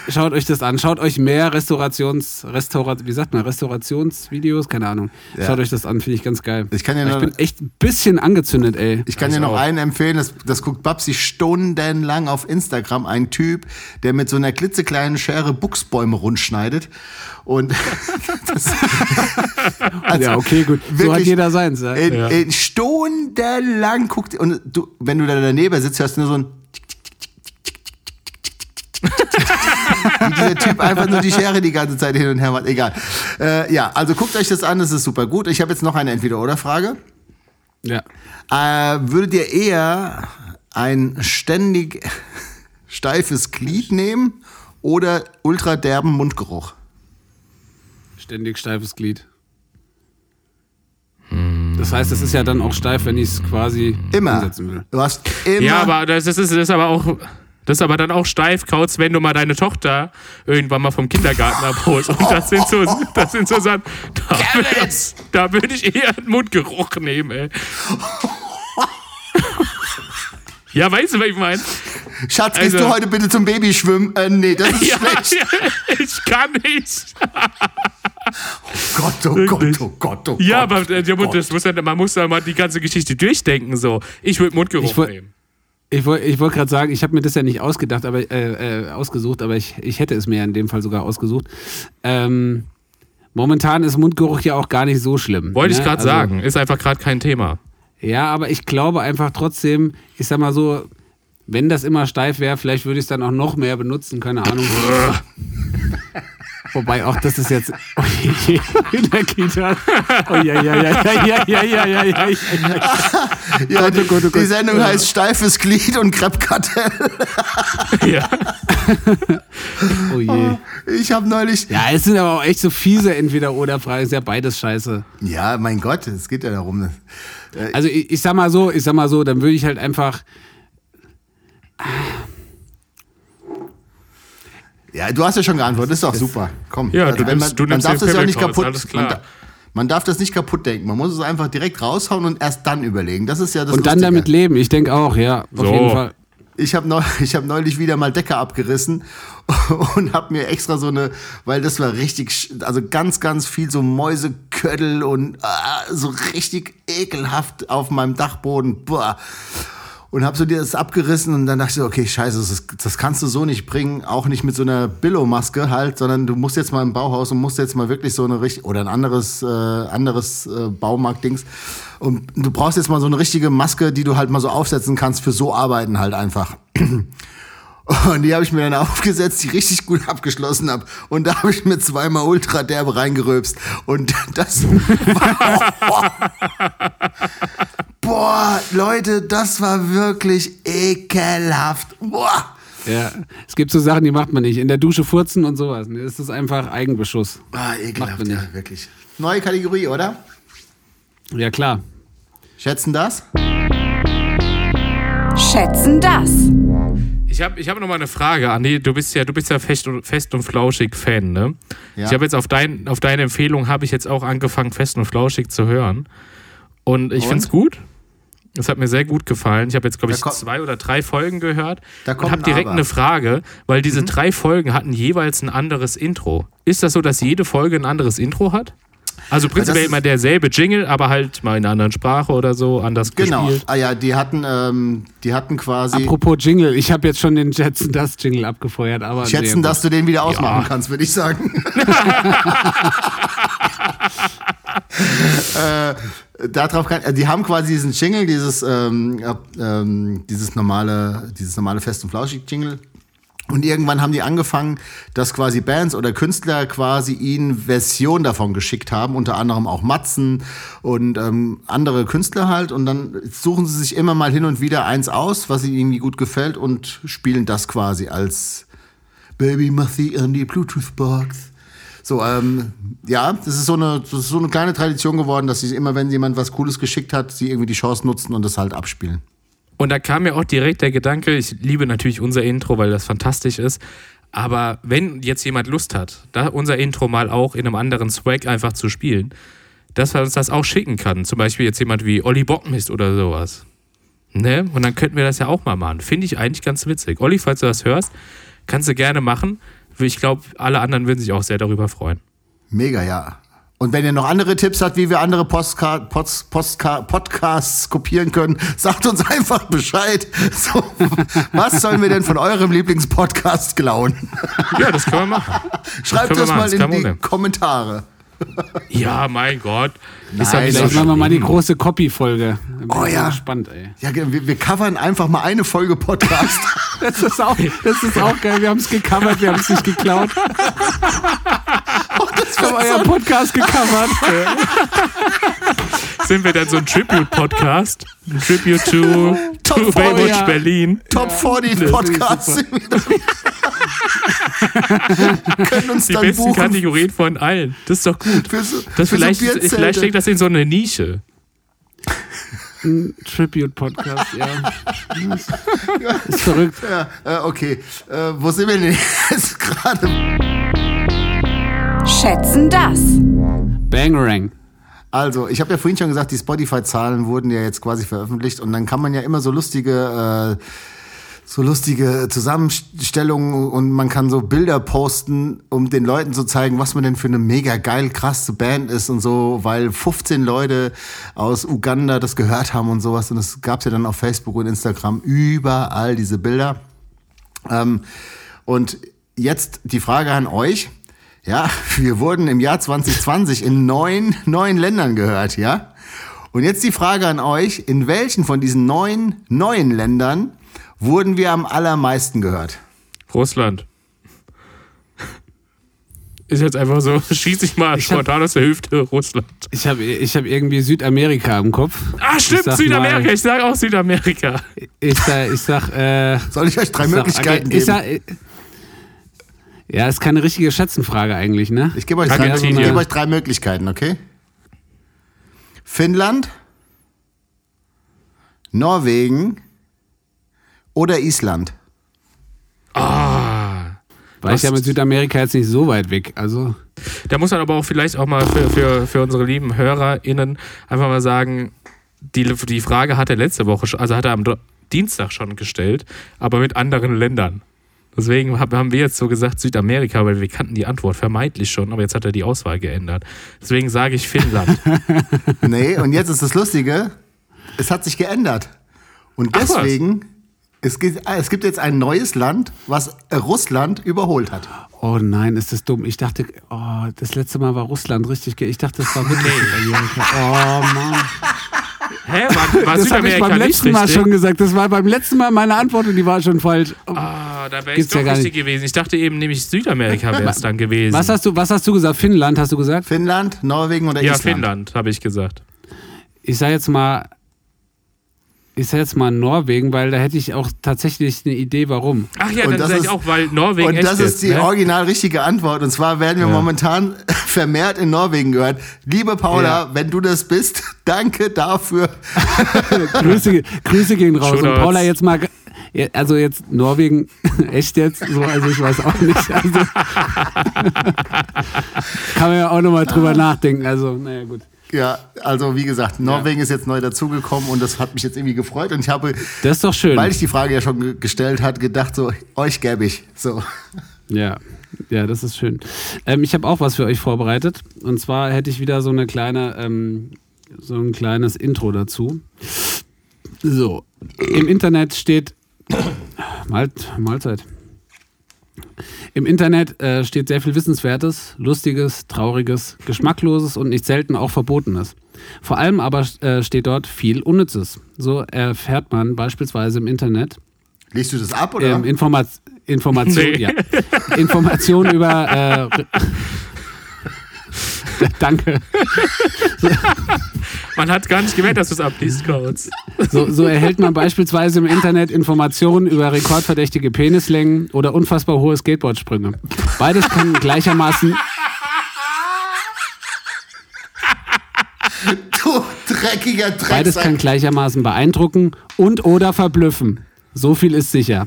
Speaker 4: Schaut euch das an. Schaut euch mehr Restaurations, Restaurat, wie sagt man, Restaurationsvideos, keine Ahnung.
Speaker 2: Ja.
Speaker 4: Schaut euch das an, finde ich ganz geil.
Speaker 2: Ich kann ja noch-
Speaker 4: ich bin echt ein bisschen angezündet, ey.
Speaker 2: Ich kann dir noch
Speaker 3: auch.
Speaker 2: einen empfehlen, das, das guckt Babsi stundenlang auf Instagram. Ein Typ, der mit so einer klitzekleinen Schere Buchsbäume rundschneidet. Und das, also
Speaker 4: ja, okay, gut. so hat
Speaker 2: wirklich
Speaker 4: jeder seins. Ja.
Speaker 2: in, in stundenlang guckt und du, wenn du da daneben sitzt, hörst du nur so ein Dieser Typ einfach nur die Schere die ganze Zeit hin und her macht. Egal. Äh, ja, also guckt euch das an, das ist super gut. Ich habe jetzt noch eine Entweder-Oder-Frage.
Speaker 4: ja.
Speaker 2: Äh, würdet ihr eher ein ständig steifes Glied nehmen oder ultra derben Mundgeruch?
Speaker 4: Ständig steifes Glied. Das heißt, es ist ja dann auch steif, wenn ich es quasi
Speaker 2: Immer.
Speaker 4: umsetzen will.
Speaker 2: Du hast immer.
Speaker 3: Ja, aber das ist, das ist aber auch. Das ist aber dann auch steif, Kauz, wenn du mal deine Tochter irgendwann mal vom Kindergarten abholst. Und das sind so, das sind so Sachen, da, würde ich- da würde ich eher einen Mundgeruch nehmen, ey. Ja, weißt du, was ich meine?
Speaker 2: Schatz,
Speaker 3: also-
Speaker 2: gehst du heute bitte zum Babyschwimmen? Äh, nee, das ist
Speaker 3: Ja,
Speaker 2: schlecht.
Speaker 3: ja, ich kann nicht.
Speaker 2: Gott, oh Gott, oh Gott, oh
Speaker 3: Ja,
Speaker 2: Gott.
Speaker 3: aber äh, der Mund, das muss ja, man muss ja mal die ganze Geschichte durchdenken. So. Ich würde Mundgeruch
Speaker 4: Ich
Speaker 3: nehmen.
Speaker 4: Ich wollte ich wollt gerade sagen, ich habe mir das ja nicht ausgedacht, aber äh, äh, ausgesucht, aber ich, ich hätte es mir in dem Fall sogar ausgesucht. Ähm, momentan ist Mundgeruch ja auch gar nicht so schlimm.
Speaker 3: Wollte ich
Speaker 4: ne?
Speaker 3: gerade
Speaker 4: Also,
Speaker 3: sagen. Ist einfach gerade kein Thema.
Speaker 4: Ja, aber ich glaube einfach trotzdem, ich sag mal so, wenn das immer steif wäre, vielleicht würde ich es dann auch noch mehr benutzen, keine Ahnung. Wobei auch das ist jetzt oh je, je, in der Kita. Oh ja, ja, ja, ja, ja, ja, ja, ja, ja,
Speaker 2: die,
Speaker 4: oh oh
Speaker 2: die Sendung heißt Steifes Glied und Kreppkartell.
Speaker 3: Ja.
Speaker 4: Oh je.
Speaker 2: Ich habe neulich.
Speaker 4: Ja, es sind aber auch echt so fiese Entweder-Oder-Fragen, ist ja beides scheiße.
Speaker 2: Ja, mein Gott, es geht ja darum.
Speaker 4: Also ich, ich sag mal so, ich sag mal so, dann würde ich halt einfach,
Speaker 2: Ja, du hast ja schon geantwortet, ist doch super. Komm. Also,
Speaker 3: Ja, du nimmst- du
Speaker 2: man darf
Speaker 3: den
Speaker 2: das ja auch nicht kaputt.
Speaker 3: alles klar.
Speaker 2: Man, man darf das nicht kaputt denken. Man muss es einfach direkt raushauen und erst dann überlegen. Das ist ja das
Speaker 4: und dann
Speaker 2: Lustige.
Speaker 4: damit leben, ich denke auch, ja, auf
Speaker 3: So.
Speaker 4: jeden Fall.
Speaker 2: Ich habe neu, ich hab neulich wieder mal Decke abgerissen und habe mir extra so eine, weil das war richtig, also ganz, ganz viel so Mäuseköttel und ah, so richtig ekelhaft auf meinem Dachboden. Boah. Und habe so dir das abgerissen und dann dachte ich so, okay, scheiße, das, das kannst du so nicht bringen, auch nicht mit so einer Billo-Maske halt, sondern du musst jetzt mal im Bauhaus und musst jetzt mal wirklich so eine richtig, oder ein anderes, äh, anderes äh, Baumarkt-Dings. Und du brauchst jetzt mal so eine richtige Maske, die du halt mal so aufsetzen kannst für so Arbeiten halt einfach. Und die habe ich mir dann aufgesetzt, die richtig gut abgeschlossen habe. Und da habe ich mir zweimal ultra derbe reingeröbst. Und das war. Boah, Leute, das war wirklich ekelhaft. Boah.
Speaker 4: Ja, es gibt so Sachen, die macht man nicht. In der Dusche furzen und sowas. ne? Das ist einfach Eigenbeschuss.
Speaker 2: Ah, ekelhaft, ja, wirklich. Neue Kategorie, oder?
Speaker 4: Ja, klar.
Speaker 2: Schätzen das?
Speaker 1: Schätzen das.
Speaker 3: Ich habe ich hab noch mal eine Frage, Andi. Du bist ja, du bist ja fest und, fest und flauschig Fan, ne?
Speaker 2: Ja.
Speaker 3: Ich habe jetzt auf, dein, auf deine Empfehlung habe ich jetzt auch angefangen, fest und flauschig zu hören. Und ich finde es gut. Es hat mir sehr gut gefallen. Ich habe jetzt, glaube ich,
Speaker 2: kommt-
Speaker 3: zwei oder drei Folgen gehört
Speaker 2: Da
Speaker 3: und
Speaker 2: kommt
Speaker 3: habe
Speaker 2: ein
Speaker 3: direkt
Speaker 2: Aber.
Speaker 3: eine Frage, weil
Speaker 2: Mhm.
Speaker 3: diese drei Folgen hatten jeweils ein anderes Intro. Ist das so, dass jede Folge ein anderes Intro hat? Also prinzipiell immer derselbe Jingle, aber halt mal in einer anderen Sprache oder so, anders
Speaker 2: Genau.
Speaker 3: gespielt.
Speaker 2: Ah ja, die hatten, ähm, die hatten quasi.
Speaker 4: Apropos Jingle, ich habe jetzt schon den Schätzen das Jingle abgefeuert, aber.
Speaker 2: Schätzen,
Speaker 4: nee,
Speaker 2: dass du den wieder ausmachen
Speaker 3: Ja.
Speaker 2: kannst, würde ich sagen. äh, darauf kann, äh, die haben quasi diesen Jingle, dieses, ähm, äh, ähm, dieses normale, dieses normale Fest und Flauschig Jingle. Und irgendwann haben die angefangen, dass quasi Bands oder Künstler quasi ihnen Versionen davon geschickt haben, unter anderem auch Matzen und ähm, andere Künstler halt. Und dann suchen sie sich immer mal hin und wieder eins aus, was ihnen irgendwie gut gefällt und spielen das quasi als Baby Mathy an die Bluetooth-Box. So, ähm, ja, das ist, so eine, das ist so eine kleine Tradition geworden, dass sie immer, wenn jemand was Cooles geschickt hat, sie irgendwie die Chance nutzen und das halt abspielen.
Speaker 3: Und da kam mir auch direkt der Gedanke, ich liebe natürlich unser Intro, weil das fantastisch ist. Aber wenn jetzt jemand Lust hat, da unser Intro mal auch in einem anderen Swag einfach zu spielen, dass er uns das auch schicken kann. Zum Beispiel jetzt jemand wie Olli Bockmist oder sowas. Ne? Und dann könnten wir das ja auch mal machen. Finde ich eigentlich ganz witzig. Olli, falls du das hörst, Kannst du gerne machen. Ich glaube, alle anderen würden sich auch sehr darüber freuen.
Speaker 2: Mega, ja. Und wenn ihr noch andere Tipps habt, wie wir andere Postka Post Postka Podcasts kopieren können, sagt uns einfach Bescheid. So, was sollen wir denn von eurem Lieblingspodcast klauen?
Speaker 3: Ja, das können wir machen.
Speaker 2: Schreibt das
Speaker 3: machen,
Speaker 2: mal in die. Kommentare.
Speaker 3: Ja, mein Gott. Ist
Speaker 2: Nein,
Speaker 3: ja nicht
Speaker 4: Vielleicht
Speaker 3: so
Speaker 4: machen wir mal die große Copy-Folge.
Speaker 2: Oh ja.
Speaker 4: Gespannt, ey.
Speaker 2: Ja, wir, wir covern einfach mal eine Folge Podcast.
Speaker 4: Das ist auch, das ist auch geil. Wir haben es gecovert, wir haben es nicht geklaut. Wir haben euren Podcast gecovert.
Speaker 3: Sind wir dann so ein Tribute-Podcast? Ein Tribute to, to
Speaker 2: Top
Speaker 3: Baywatch
Speaker 4: ja.
Speaker 3: Berlin.
Speaker 2: Top 40 Podcasts sind wieder. Können uns
Speaker 3: Die
Speaker 2: dann
Speaker 3: besten
Speaker 2: buchen.
Speaker 3: Kategorien von allen. Das ist doch gut.
Speaker 2: Für so,
Speaker 3: Das
Speaker 2: für
Speaker 3: vielleicht,
Speaker 2: so
Speaker 3: vielleicht steckt das in so eine Nische.
Speaker 4: Tribute-Podcast, ja. Ist verrückt.
Speaker 2: Ja, äh, okay. Äh, wo sind wir denn jetzt gerade?
Speaker 1: Schätzen das.
Speaker 4: Bangerang.
Speaker 2: Also, ich habe ja vorhin schon gesagt, die Spotify-Zahlen wurden ja jetzt quasi veröffentlicht und dann kann man ja immer so lustige, äh, so lustige Zusammenstellungen und man kann so Bilder posten, um den Leuten zu zeigen, was man denn für eine mega geil krasse Band ist und so, weil 15 Leute aus Uganda das gehört haben und sowas und das gab's ja dann auf Facebook und Instagram überall diese Bilder. Ähm, und jetzt die Frage an euch. Ja, wir wurden im Jahr 2020 in neun, neun Ländern gehört, ja? Und jetzt die Frage an euch, in welchen von diesen neun neuen Ländern wurden wir am allermeisten gehört?
Speaker 3: Russland. Ist jetzt einfach so, schieß ich mal
Speaker 4: Ich hab-
Speaker 3: spontan aus der Hüfte, Russland.
Speaker 4: Ich habe ich hab irgendwie Südamerika im Kopf.
Speaker 3: Ah,
Speaker 4: Ich
Speaker 3: stimmt,
Speaker 4: sag
Speaker 3: Südamerika.
Speaker 4: mal-
Speaker 3: Ich sage auch Südamerika.
Speaker 4: Ich sag, ich sag, äh,
Speaker 2: Soll ich euch drei
Speaker 4: ich sag,
Speaker 2: Möglichkeiten
Speaker 4: ich
Speaker 2: geben?
Speaker 4: sag, äh, ja, ist keine richtige Schätzenfrage eigentlich, ne?
Speaker 2: ich gebe euch, drei, ich gebe euch drei Möglichkeiten, okay? Finnland, Norwegen oder Island.
Speaker 3: Ah.
Speaker 4: War ich ja mit Südamerika jetzt nicht so weit weg. Also,
Speaker 3: Da muss man aber auch vielleicht auch mal für, für, für unsere lieben HörerInnen einfach mal sagen, die, die Frage hat er letzte Woche schon, also hat er am Dienstag schon gestellt, aber mit anderen Ländern. Deswegen hab- haben wir jetzt so gesagt Südamerika, weil wir kannten die Antwort vermeintlich schon, aber jetzt hat er die Auswahl geändert. Deswegen sage ich Finnland.
Speaker 2: Nee, und jetzt ist das Lustige, es hat sich geändert. Und
Speaker 3: Ach was.
Speaker 2: deswegen, es gibt, es gibt jetzt ein neues Land, was Russland überholt hat.
Speaker 4: oh nein, ist das dumm. Ich dachte, oh, das letzte Mal war Russland richtig. Ich dachte, das war wirklich Südamerika. Oh Mann.
Speaker 3: Hä? War, war
Speaker 4: Das habe ich beim letzten Mal
Speaker 3: richtig?
Speaker 4: schon gesagt. Das war beim letzten Mal meine Antwort und die war schon falsch. Oh.
Speaker 3: Ah, da wäre ich doch
Speaker 4: ja gar
Speaker 3: richtig
Speaker 4: nicht.
Speaker 3: gewesen. Ich dachte eben nämlich Südamerika wäre es dann gewesen.
Speaker 4: Was hast du, was hast du gesagt? Finnland hast du gesagt?
Speaker 2: Finnland, Norwegen oder
Speaker 3: ja,
Speaker 2: Island?
Speaker 3: Finnland, habe ich gesagt.
Speaker 4: Ich sage jetzt mal, ich sage jetzt mal Norwegen, weil da hätte ich auch tatsächlich eine Idee, warum.
Speaker 3: Ach ja,
Speaker 2: Und
Speaker 3: dann
Speaker 2: das
Speaker 3: sage ich
Speaker 2: ist-
Speaker 3: auch, weil Norwegen
Speaker 2: Und
Speaker 3: echt
Speaker 2: das ist die
Speaker 3: ne?
Speaker 2: original richtige Antwort. Und zwar werden wir
Speaker 3: Ja.
Speaker 2: momentan vermehrt in Norwegen gehört. Liebe Paula,
Speaker 4: Ja.
Speaker 2: wenn du das bist, danke dafür.
Speaker 4: Grüße, Grüße gehen raus. Und
Speaker 3: Shoutouts.
Speaker 4: Paula, jetzt mal, also jetzt Norwegen, echt jetzt? So, also ich weiß auch nicht. Also, kann man ja auch nochmal drüber nachdenken. Also, naja, gut.
Speaker 2: Ja, also wie gesagt, Norwegen ist jetzt neu dazugekommen und das hat mich jetzt irgendwie gefreut. Und ich habe,
Speaker 4: Das ist doch schön.
Speaker 2: weil ich die Frage ja schon ge- gestellt hat, gedacht so, euch gäbe ich. So.
Speaker 4: Ja, ja, das ist schön. Ähm, ich habe auch was für euch vorbereitet. Und zwar hätte ich wieder so eine kleine, ähm, so ein kleines Intro dazu. So, im Internet steht Mahl Mahlzeit. Im Internet äh, steht sehr viel Wissenswertes, Lustiges, Trauriges, Geschmackloses und nicht selten auch Verbotenes. Vor allem aber äh, steht dort viel Unnützes. So erfährt man beispielsweise im Internet
Speaker 2: Liest du das ab oder?
Speaker 4: ähm, Informa Information,
Speaker 3: Nee.
Speaker 4: ja. Information über. Äh, Danke.
Speaker 3: Man hat gar nicht gemerkt, dass du es abliest, Kautz.
Speaker 4: So, so erhält man beispielsweise im Internet Informationen über rekordverdächtige Penislängen oder unfassbar hohe Skateboardsprünge. Beides kann gleichermaßen.
Speaker 2: du dreckiger
Speaker 4: Beides kann gleichermaßen beeindrucken und oder verblüffen. So viel ist sicher.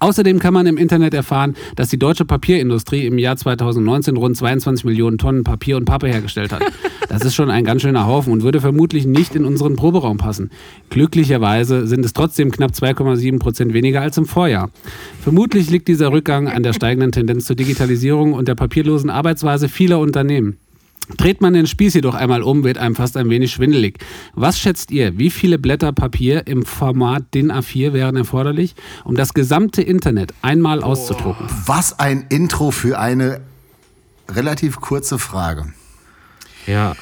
Speaker 4: Außerdem kann man im Internet erfahren, dass die deutsche Papierindustrie im Jahr 2019 rund 22 Millionen Tonnen Papier und Pappe hergestellt hat. Das ist schon ein ganz schöner Haufen und würde vermutlich nicht in unseren Proberaum passen. Glücklicherweise sind es trotzdem knapp 2,7 Prozent weniger als im Vorjahr. Vermutlich liegt dieser Rückgang an der steigenden Tendenz zur Digitalisierung und der papierlosen Arbeitsweise vieler Unternehmen. Dreht man den Spieß jedoch einmal um, wird einem fast ein wenig schwindelig. Was schätzt ihr, wie viele Blätter Papier im Format DIN A4 wären erforderlich, um das gesamte Internet einmal auszudrucken?
Speaker 2: Was ein Intro für eine relativ kurze Frage.
Speaker 3: Ja.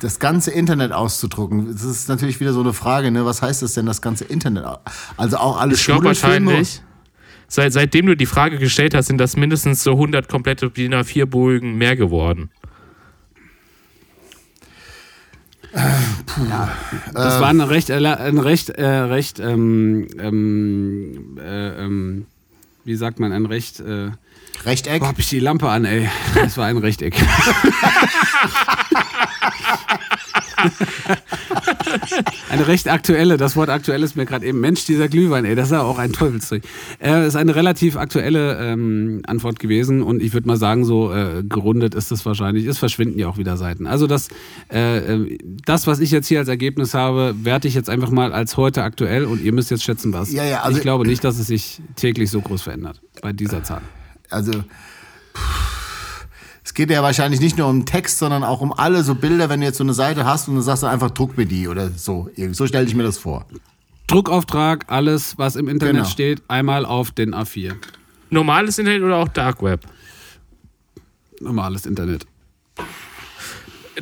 Speaker 2: Das ganze Internet auszudrucken, das ist natürlich wieder so eine Frage, ne? Was heißt das denn, das ganze Internet? Also auch alle
Speaker 3: Ich glaube
Speaker 2: Schmudelfilme?
Speaker 3: Seit, seitdem du die Frage gestellt hast, sind das mindestens so 100 komplette DIN A4-Bögen mehr geworden.
Speaker 4: Das war eine recht, äh, ein recht, äh, recht, ähm, ähm, äh, ähm, wie sagt man, ein recht, äh,
Speaker 2: Rechteck?
Speaker 4: wo hab ich die Lampe an, ey? Das war ein Rechteck. Eine recht aktuelle, das Wort aktuell ist mir gerade eben, Mensch, dieser Glühwein, ey, das ist ja auch ein Teufelszeug. Äh, ist eine relativ aktuelle ähm, Antwort gewesen und ich würde mal sagen, so äh, gerundet ist es wahrscheinlich, es verschwinden ja auch wieder Seiten. Also das, äh, äh, das, was ich jetzt hier als Ergebnis habe, werte ich jetzt einfach mal als heute aktuell und ihr müsst jetzt schätzen, was.
Speaker 2: Ja, ja, also-
Speaker 4: ich glaube nicht, dass es sich täglich so groß verändert bei dieser Zahl.
Speaker 2: Also, pff, es geht ja wahrscheinlich nicht nur um Text, sondern auch um alle so Bilder, wenn du jetzt so eine Seite hast und du sagst einfach, druck mir die oder so. So stelle ich mir das vor.
Speaker 4: Druckauftrag, alles, was im Internet
Speaker 2: Genau.
Speaker 4: steht, einmal auf den A4.
Speaker 3: Normales Internet oder auch Dark Web?
Speaker 4: Normales Internet.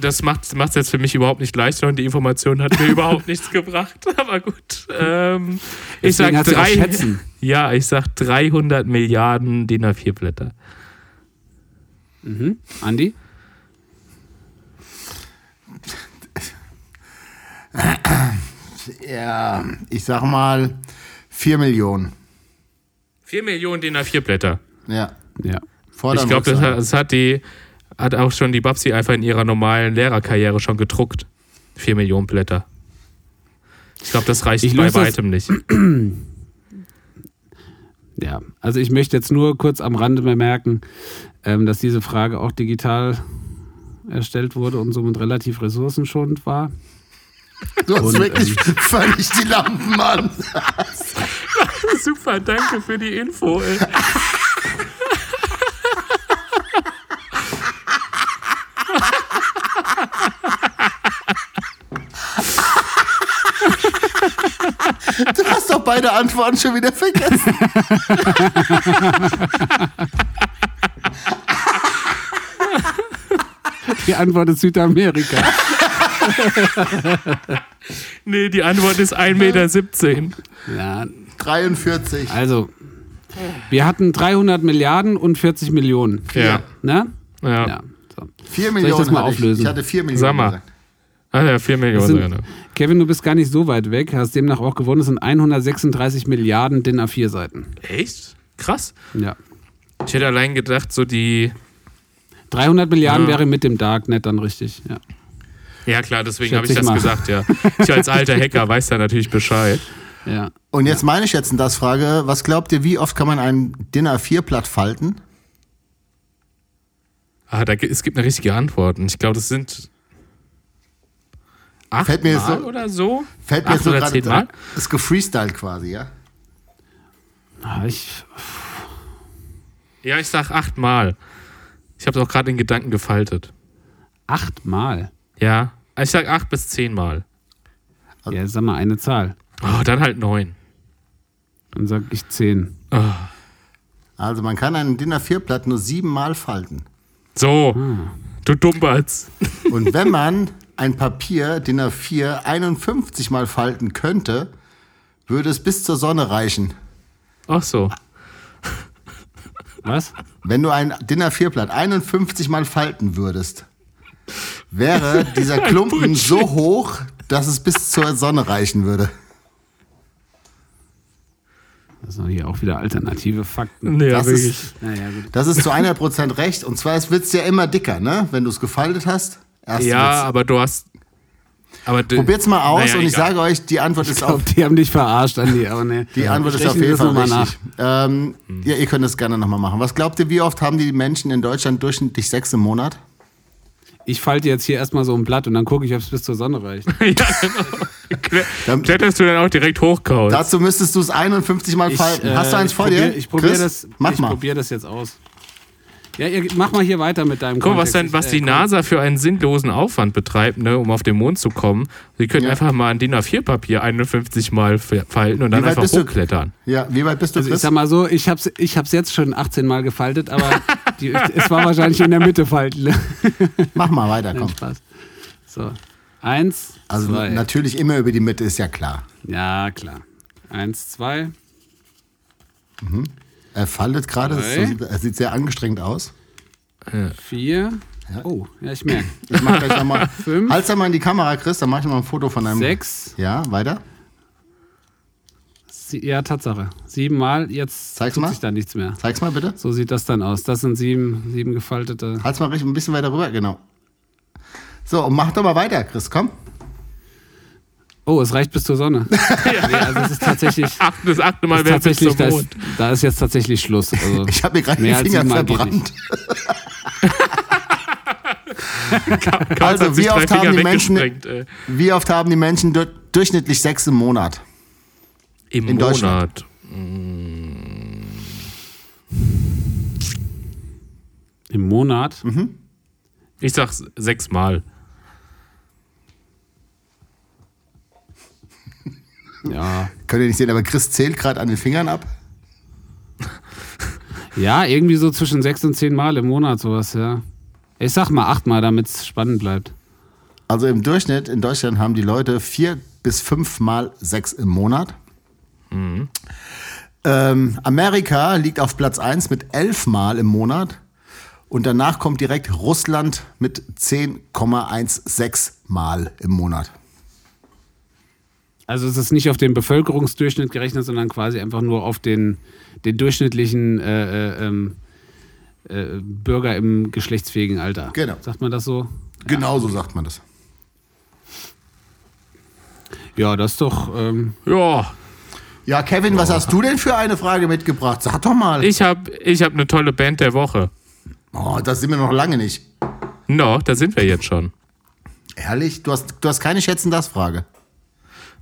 Speaker 3: Das macht es jetzt für mich überhaupt nicht leichter und die Information hat mir überhaupt nichts gebracht. Aber gut. Ähm, ich sag
Speaker 4: du
Speaker 3: drei. Ja, ich sag 300 Milliarden DIN A4 Blätter.
Speaker 4: Andi?
Speaker 2: Ja, ich sag mal 4 Millionen.
Speaker 3: 4 Millionen DIN A4 Blätter.
Speaker 2: Ja.
Speaker 4: Ja.
Speaker 2: Vorder-
Speaker 3: Ich glaube, das, hat- das hat die hat auch schon die Babsi einfach in ihrer normalen Lehrerkarriere schon gedruckt. 4 Millionen Blätter. Ich glaube, das reicht
Speaker 4: Ich
Speaker 3: bei weitem nicht.
Speaker 4: Ja, also ich möchte jetzt nur kurz am Rande bemerken, ähm, dass diese Frage auch digital erstellt wurde und somit relativ ressourcenschonend war.
Speaker 2: Du hast
Speaker 4: Und,
Speaker 2: wirklich völlig die Lampen an.
Speaker 3: Super, danke für die Info. Ey.
Speaker 2: Du hast doch beide Antworten schon wieder vergessen.
Speaker 4: Die Antwort ist Südamerika.
Speaker 3: Nee, die Antwort ist 1,17 Meter.
Speaker 4: Ja,
Speaker 2: 43.
Speaker 4: also, wir hatten 300 Milliarden und 40 Millionen.
Speaker 3: Ja.
Speaker 4: Ne?
Speaker 3: Ja.
Speaker 4: Ja. So.
Speaker 2: 4 Millionen.
Speaker 4: das mal
Speaker 2: hatte
Speaker 4: auflösen?
Speaker 2: Ich. ich hatte 4 Millionen.
Speaker 3: Sag mal.
Speaker 2: gesagt.
Speaker 3: Ah ja, 4
Speaker 4: Das
Speaker 3: Millionen.
Speaker 4: sind,
Speaker 3: Genau.
Speaker 4: Kevin, du bist gar nicht so weit weg, hast demnach auch gewonnen. Es sind 136 Milliarden DIN A4 Seiten.
Speaker 3: Echt? Krass.
Speaker 4: Ja.
Speaker 3: Ich hätte allein gedacht, so die.
Speaker 4: 300 Milliarden
Speaker 3: Ja.
Speaker 4: wäre mit dem Darknet dann richtig. Ja.
Speaker 3: Ja, klar, deswegen habe ich
Speaker 4: ich
Speaker 3: das
Speaker 4: mal.
Speaker 3: gesagt, ja. Ich als alter Hacker weiß da natürlich Bescheid.
Speaker 4: ja.
Speaker 2: Und jetzt meine Schätzen das Frage, was glaubt ihr, wie oft kann man ein DIN A4-Blatt falten?
Speaker 3: Ah, da, es gibt eine richtige Antwort. Und ich glaube, das sind. Acht
Speaker 2: Fällt mir
Speaker 3: Mal
Speaker 2: so-
Speaker 3: oder so?
Speaker 2: Fällt mir
Speaker 3: Acht
Speaker 2: so
Speaker 3: oder
Speaker 2: gerade
Speaker 3: zehn Mal?
Speaker 2: Das ist gefreestylt quasi, ja?
Speaker 4: Ah, Ich,
Speaker 3: Ja, ich sag achtmal. Ich habe es auch gerade in Gedanken gefaltet.
Speaker 4: achtmal.
Speaker 3: Ja, ich sag acht bis zehnmal.
Speaker 4: Ja, sag mal eine Zahl.
Speaker 3: Oh, dann halt neun.
Speaker 4: Dann sag ich zehn.
Speaker 2: Also man kann ein DIN A4-Blatt nur siebenmal falten.
Speaker 3: So,
Speaker 4: Hm.
Speaker 3: du Dummbatz.
Speaker 2: Und wenn man ein Papier DIN A4 51 mal falten könnte, würde es bis zur Sonne reichen.
Speaker 3: Ach so.
Speaker 4: Was?
Speaker 2: Wenn du ein DIN A4-Blatt 51 mal falten würdest, wäre dieser Klumpen so hoch, dass es bis zur Sonne reichen würde.
Speaker 4: Das sind hier auch wieder alternative Fakten.
Speaker 3: Ja,
Speaker 2: Das
Speaker 3: wirklich.
Speaker 2: ist,
Speaker 4: Naja, gut.
Speaker 2: das ist zu 100% recht. Und zwar wird es ja immer dicker, ne? wenn du es gefaltet hast. Erst
Speaker 3: Ja, aber du hast. Aber
Speaker 2: Probiert's mal aus
Speaker 3: naja,
Speaker 2: und ich
Speaker 3: egal.
Speaker 2: sage euch, die Antwort
Speaker 4: Ich
Speaker 2: ist
Speaker 4: glaube,
Speaker 2: auf
Speaker 4: die haben dich verarscht, Andi, aber ne.
Speaker 2: Die Antwort
Speaker 4: Ich
Speaker 2: ist auf jeden
Speaker 4: das
Speaker 2: Fall richtig. Ähm, ja, ihr könnt es gerne nochmal machen. Was glaubt ihr, wie oft haben die Menschen in Deutschland durchschnittlich Sex im Monat?
Speaker 4: Ich falte jetzt hier erstmal so ein Blatt und dann gucke ich, ob es bis zur Sonne reicht.
Speaker 3: ja, genau.
Speaker 2: Dann-
Speaker 3: Kletterst du dann auch direkt hoch, Kauz?
Speaker 2: Dazu müsstest du es 51 Mal
Speaker 4: Ich,
Speaker 2: falten.
Speaker 4: äh,
Speaker 2: Hast du eins
Speaker 4: ich
Speaker 2: vor
Speaker 4: probier,
Speaker 2: dir?
Speaker 4: Ich probiere das,
Speaker 2: Mach
Speaker 4: ich
Speaker 2: mal.
Speaker 4: probier das jetzt aus. Ja, ihr, mach mal hier weiter mit deinem
Speaker 3: Guck mal, was,
Speaker 4: Kontext.
Speaker 3: denn, was
Speaker 4: Ich,
Speaker 3: die
Speaker 4: äh,
Speaker 3: NASA für einen sinnlosen Aufwand betreibt, ne, um auf den Mond zu kommen. Sie können
Speaker 2: Ja.
Speaker 3: einfach mal ein DIN A4-Papier 51 Mal falten und dann einfach
Speaker 2: bist du?
Speaker 3: hochklettern.
Speaker 2: Ja, wie weit bist du,
Speaker 4: Also ich sag mal so, ich hab's, ich hab's jetzt schon 18 Mal gefaltet, aber die, es war wahrscheinlich in der Mitte falten. Ne?
Speaker 2: Mach mal weiter, komm.
Speaker 4: Spaß. So. Eins,
Speaker 2: Also
Speaker 4: zwei.
Speaker 2: natürlich immer über die Mitte, ist ja klar.
Speaker 4: Ja, klar. Eins, zwei,
Speaker 2: Er faltet gerade, er sieht sehr angestrengt aus.
Speaker 4: vier. Oh, ja, ich merke.
Speaker 2: Ich mach gleich nochmal.
Speaker 4: Fünf.
Speaker 2: Halt's da mal in die Kamera, Chris, dann mach ich mal ein Foto von einem.
Speaker 4: Sechs.
Speaker 2: Ja, weiter.
Speaker 4: Sie, ja, Tatsache. Sieben Mal, jetzt
Speaker 2: Zeig's
Speaker 4: tut
Speaker 2: mal.
Speaker 4: sich da nichts mehr.
Speaker 2: Zeig's mal bitte.
Speaker 4: So sieht das dann aus. Das sind sieben, sieben gefaltete.
Speaker 2: Halt's mal richtig ein bisschen weiter rüber, genau. So, und mach doch mal weiter, Chris, komm.
Speaker 4: Oh, es reicht bis zur Sonne. nee, also es ist tatsächlich,
Speaker 3: Ach, das achte Mal bis
Speaker 4: tatsächlich
Speaker 3: zum
Speaker 4: da, ist,
Speaker 3: Mond.
Speaker 4: da ist jetzt tatsächlich Schluss. Also,
Speaker 2: Ich habe mir gerade den
Speaker 4: als
Speaker 2: Finger verbrannt. Also, wie oft haben die Menschen-
Speaker 3: ey.
Speaker 2: Wie oft haben die Menschen dur durchschnittlich Sex im Monat?
Speaker 3: Im
Speaker 2: in
Speaker 3: Monat.
Speaker 4: Im Monat.
Speaker 2: Mhm.
Speaker 3: Ich sag sechsmal.
Speaker 4: Ja.
Speaker 2: Könnt ihr nicht sehen, aber Chris zählt gerade an den Fingern ab.
Speaker 4: ja, irgendwie so zwischen sechs und zehn Mal im Monat sowas, ja. Ich sag mal achtmal, damit es spannend bleibt.
Speaker 2: Also im Durchschnitt in Deutschland haben die Leute vier bis fünf Mal Sex im Monat. Ähm, Amerika liegt auf Platz 1 mit elf Mal im Monat. Und danach kommt direkt Russland mit 10,16 Mal im Monat.
Speaker 4: Also es ist nicht auf den Bevölkerungsdurchschnitt gerechnet, sondern quasi einfach nur auf den, den durchschnittlichen äh, äh, ähm, äh, Bürger im geschlechtsfähigen Alter.
Speaker 2: Genau.
Speaker 4: Sagt man das so?
Speaker 2: Genau so sagt man das.
Speaker 4: Ja, das ist doch. Ähm,
Speaker 3: Ja,
Speaker 2: Ja, Kevin, was hast du denn für eine Frage mitgebracht? Sag doch mal.
Speaker 3: ich hab, ich hab eine tolle Band der Woche.
Speaker 2: Oh, das sind wir noch lange nicht.
Speaker 3: No, da sind wir jetzt schon.
Speaker 2: Ehrlich? Du hast, du hast keine Schätzen-das-Frage.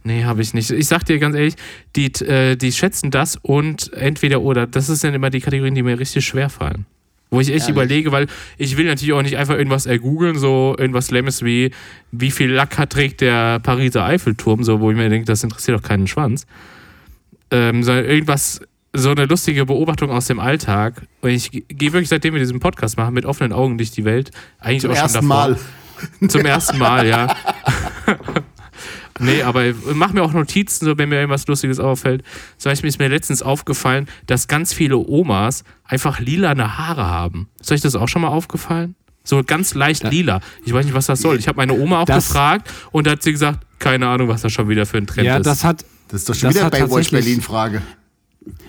Speaker 3: Nee, habe ich nicht. Ich sag dir ganz ehrlich, die, äh, die schätzen das und entweder oder. Das ist dann immer die Kategorien, die mir richtig schwer fallen. Wo ich echt
Speaker 2: Ehrlich?
Speaker 3: überlege, weil ich will natürlich auch nicht einfach irgendwas ergoogeln, so irgendwas Lemmes wie, wie viel Lack hat trägt der Pariser Eiffelturm, so, wo ich mir denke, das interessiert doch keinen Schwanz. Ähm, sondern irgendwas, so eine lustige Beobachtung aus dem Alltag. Und ich ge- gehe wirklich, seitdem wir diesen Podcast machen, mit offenen Augen durch die Welt. Eigentlich
Speaker 2: Zum
Speaker 3: auch schon
Speaker 2: ersten
Speaker 3: davor.
Speaker 2: Mal.
Speaker 3: Zum ersten Mal, ja. nee, aber mach mir auch Notizen, so wenn mir irgendwas Lustiges auffällt. Zum Beispiel ist mir letztens aufgefallen, dass ganz viele Omas einfach lilane Haare haben. Ist euch das auch schon mal aufgefallen? So ganz leicht lila. Ich weiß nicht, was das soll. Ich habe meine Oma auch
Speaker 4: Das-
Speaker 3: gefragt und da hat sie gesagt, keine Ahnung, was das schon wieder für ein Trend
Speaker 4: ja,
Speaker 3: ist.
Speaker 4: das hat,
Speaker 2: Das ist doch schon
Speaker 4: Das
Speaker 2: wieder
Speaker 4: hat
Speaker 2: Baywatch Berlin-Frage.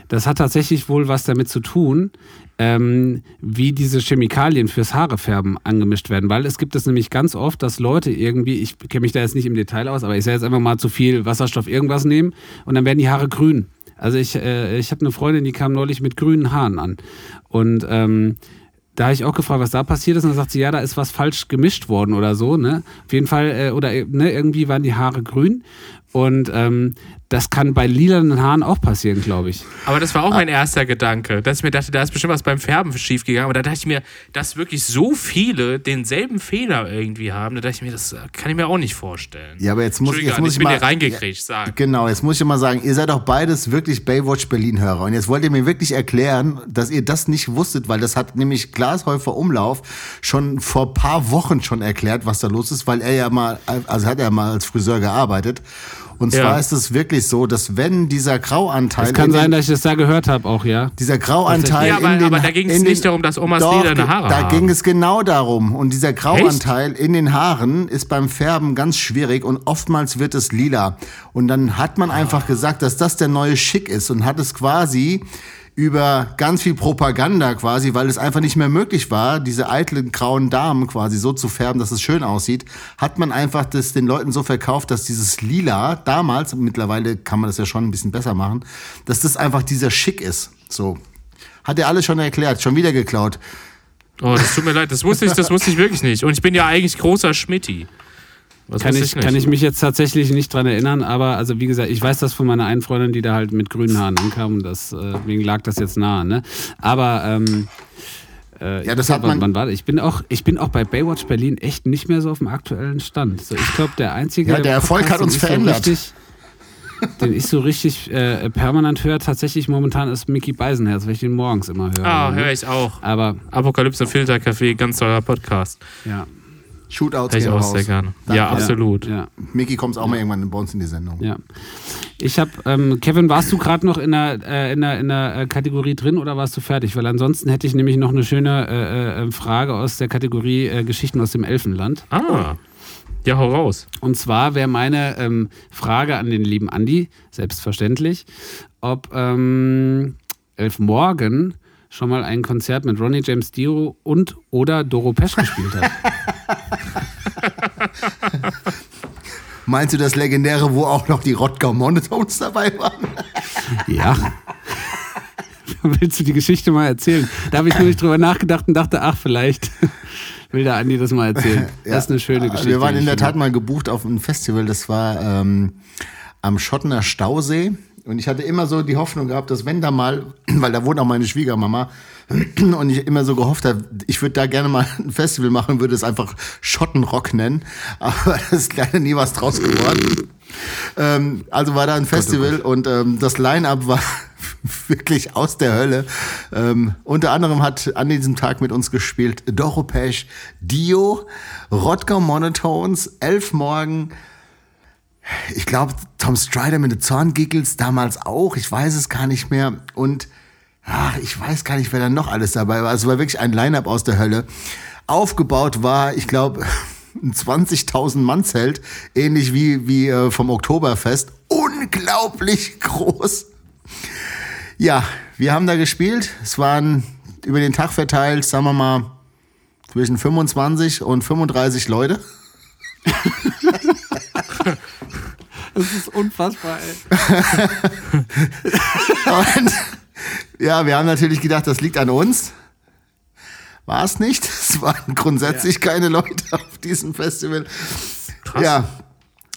Speaker 4: Das hat tatsächlich wohl was damit zu tun, ähm, wie diese Chemikalien fürs Haarefärben angemischt werden. Weil es gibt es nämlich ganz oft, dass Leute irgendwie, ich kenne mich da jetzt nicht im Detail aus, aber ich sage jetzt einfach mal zu viel Wasserstoff irgendwas nehmen und dann werden die Haare grün. Also ich, äh, ich habe eine Freundin, die kam neulich mit grünen Haaren an. Und ähm, da habe ich auch gefragt, was da passiert ist. Und dann sagt sie, ja, da ist was falsch gemischt worden oder so. Ne? Auf jeden Fall, äh, oder ne, irgendwie waren die Haare grün. Und ähm, das kann bei lilanen Haaren auch passieren, glaube ich.
Speaker 3: Aber das war auch mein erster Gedanke, dass ich mir dachte, da ist bestimmt was beim Färben schiefgegangen. Aber da dachte ich mir, dass wirklich so viele denselben Fehler irgendwie haben, da dachte ich mir, das kann ich mir auch nicht vorstellen.
Speaker 2: Ja, aber jetzt muss, jetzt muss
Speaker 3: ich
Speaker 2: ich
Speaker 3: bin
Speaker 2: mal.
Speaker 3: hier reingekriegt, sag.
Speaker 2: Genau, jetzt muss ich mal sagen, ihr seid doch beides wirklich Baywatch Berlin-Hörer. Und jetzt wollt ihr mir wirklich erklären, dass ihr das nicht wusstet, weil das hat nämlich Glashäufer Umlauf schon vor paar Wochen schon erklärt, was da los ist, weil er ja mal, also hat er mal als Friseur gearbeitet. Und zwar
Speaker 3: Ja.
Speaker 2: ist es wirklich so, dass wenn dieser Grauanteil.
Speaker 4: Es kann
Speaker 2: in
Speaker 4: sein,
Speaker 2: den,
Speaker 4: dass ich das da gehört habe auch, ja.
Speaker 2: dieser Grauanteil
Speaker 3: Ja, aber-
Speaker 2: in den,
Speaker 3: aber da ging es nicht darum, dass Omas
Speaker 2: Doch,
Speaker 3: lilane Haare
Speaker 2: Da
Speaker 3: haben.
Speaker 2: ging es genau darum. Und dieser Grauanteil in den Haaren ist beim Färben ganz schwierig und oftmals wird es lila. Und dann hat man einfach gesagt, dass das der neue Schick ist und hat es quasi über ganz viel Propaganda quasi, weil es einfach nicht mehr möglich war, diese eitlen grauen Damen quasi so zu färben, dass es schön aussieht, hat man einfach das den Leuten so verkauft, dass dieses Lila damals, mittlerweile kann man das ja schon ein bisschen besser machen, dass das einfach dieser Schick ist. So. Hat er alles schon erklärt, schon wieder geklaut.
Speaker 3: Oh, das tut mir leid, das wusste ich, das wusste ich wirklich nicht. Und ich bin ja eigentlich großer Schmitti. Was
Speaker 4: Kann ich,
Speaker 3: nicht.
Speaker 4: kann ich mich jetzt tatsächlich nicht dran erinnern, aber also wie gesagt, ich weiß das von meiner einen Freundin, die da halt mit grünen Haaren ankam und deswegen lag das jetzt nahe, ne? Aber ähm, äh,
Speaker 2: Ja, das
Speaker 4: ich
Speaker 2: hat man-
Speaker 4: Wann war das? Ich bin auch, ich bin auch bei Baywatch Berlin echt nicht mehr so auf dem aktuellen Stand. So, ich glaube, der einzige.
Speaker 2: Ja, der Erfolg
Speaker 4: Podcast,
Speaker 2: hat uns
Speaker 4: den ich
Speaker 2: verändert.
Speaker 4: So richtig, den ich so richtig äh, permanent höre, tatsächlich momentan ist Mickey Beisenherz, weil ich den morgens immer höre.
Speaker 3: Ah,
Speaker 4: ne?
Speaker 3: höre ich auch.
Speaker 4: Aber
Speaker 3: Apokalypse Filter Café, ganz toller Podcast.
Speaker 4: ja,
Speaker 2: Shootouts
Speaker 3: ich auch
Speaker 2: raus.
Speaker 3: sehr gerne.
Speaker 2: Danke.
Speaker 3: Ja, absolut.
Speaker 4: ja.
Speaker 2: Mickey kommt auch mal irgendwann bei uns in die Sendung.
Speaker 4: Ja. Ich habe, ähm, Kevin, warst du gerade noch in der, äh, in, der, in der äh, Kategorie drin oder warst du fertig? Weil ansonsten hätte ich nämlich noch eine schöne äh, äh, Frage aus der Kategorie äh, Geschichten aus dem Elfenland.
Speaker 3: Ah. Ja, hau raus.
Speaker 4: Und zwar wäre meine ähm, Frage an den lieben Andi, selbstverständlich, ob ähm, Elf Morgan schon mal ein Konzert mit Ronnie James Dio und oder Doro Pesch gespielt hat.
Speaker 2: Meinst du das legendäre, wo auch noch die Rottgau Monotones dabei waren?
Speaker 4: Ja. Willst du die Geschichte mal erzählen? Da habe ich nämlich drüber nachgedacht und dachte, ach, vielleicht will der Andi das mal erzählen. Das ist eine schöne Geschichte.
Speaker 2: Wir waren in der. Tat mal gebucht auf ein Festival, das war ähm, am Schottener Stausee. Und ich hatte immer so die Hoffnung gehabt, dass wenn da mal, weil da wohnt auch meine Schwiegermama, und ich immer so gehofft habe, ich würde da gerne mal ein Festival machen, würde es einfach Schottenrock nennen. Aber das ist leider nie was draus geworden. Ähm, also war da ein Festival und ähm, das Line-Up war wirklich aus der Hölle. Ähm, unter anderem hat an diesem Tag mit uns gespielt Doro Pesch, Dio, Rodger Monotones, Elf Morgen, ich glaube Tom Strider mit den Zorngiggles damals auch, ich weiß es gar nicht mehr und ach, ich weiß gar nicht, wer da noch alles dabei war. Es war wirklich ein Line-Up aus der Hölle. Aufgebaut war, ich glaube, ein 20.000 Mann Zelt, ähnlich wie, wie äh, vom Oktoberfest. Unglaublich groß. Ja, wir haben da gespielt. Es waren über den Tag verteilt, sagen wir mal, zwischen 25 und 35 Leute.
Speaker 4: Das ist unfassbar, ey.
Speaker 2: Und ja, wir haben natürlich gedacht, das liegt an uns. War es nicht. Es waren grundsätzlich keine Leute auf diesem Festival.
Speaker 3: Krass.
Speaker 2: Ja,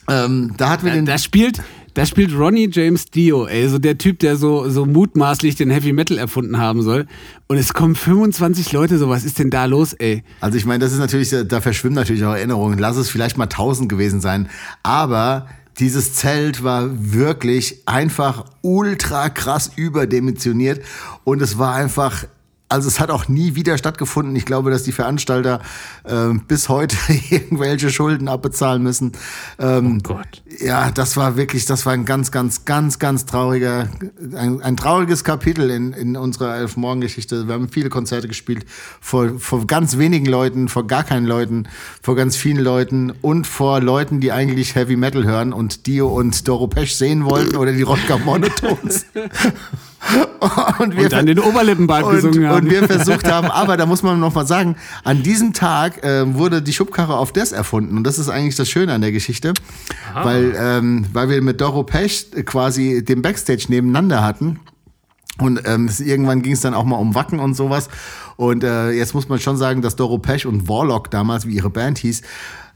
Speaker 2: ähm, da hatten wir den.
Speaker 4: Da spielt, da spielt Ronnie James Dio, ey, so der Typ, der so, so mutmaßlich den Heavy Metal erfunden haben soll. Und es kommen 25 Leute, so was ist denn da los, ey?
Speaker 2: Also ich meine, das ist natürlich, da verschwimmen natürlich auch Erinnerungen. Lass es vielleicht mal 1000 gewesen sein. Aber dieses Zelt war wirklich einfach ultra krass überdimensioniert. Und es war einfach, also es hat auch nie wieder stattgefunden. Ich glaube, dass die Veranstalter äh, bis heute irgendwelche Schulden abbezahlen müssen. Ähm,
Speaker 3: Oh Gott.
Speaker 2: ja, das war wirklich, das war ein ganz, ganz, ganz, ganz trauriger, ein, ein trauriges Kapitel in, in unserer Elf-Morgen-Geschichte. Wir haben viele Konzerte gespielt vor, vor ganz wenigen Leuten, vor gar keinen Leuten, vor ganz vielen Leuten und vor Leuten, die eigentlich Heavy Metal hören und Dio und Doro Pesch sehen wollten oder die Rocker Monotones. und, wir
Speaker 4: Und dann den Oberlippenbart
Speaker 2: und,
Speaker 4: gesungen haben.
Speaker 2: und wir versucht haben, aber da muss man noch mal sagen, an diesem Tag ähm, wurde die Schubkarre auf Des erfunden und das ist eigentlich das Schöne an der Geschichte, weil ähm, weil wir mit Doro Pesch quasi den Backstage nebeneinander hatten. Und ähm, irgendwann ging es dann auch mal um Wacken und sowas. Und äh, jetzt muss man schon sagen, dass Doro Pesch und Warlock damals, wie ihre Band hieß,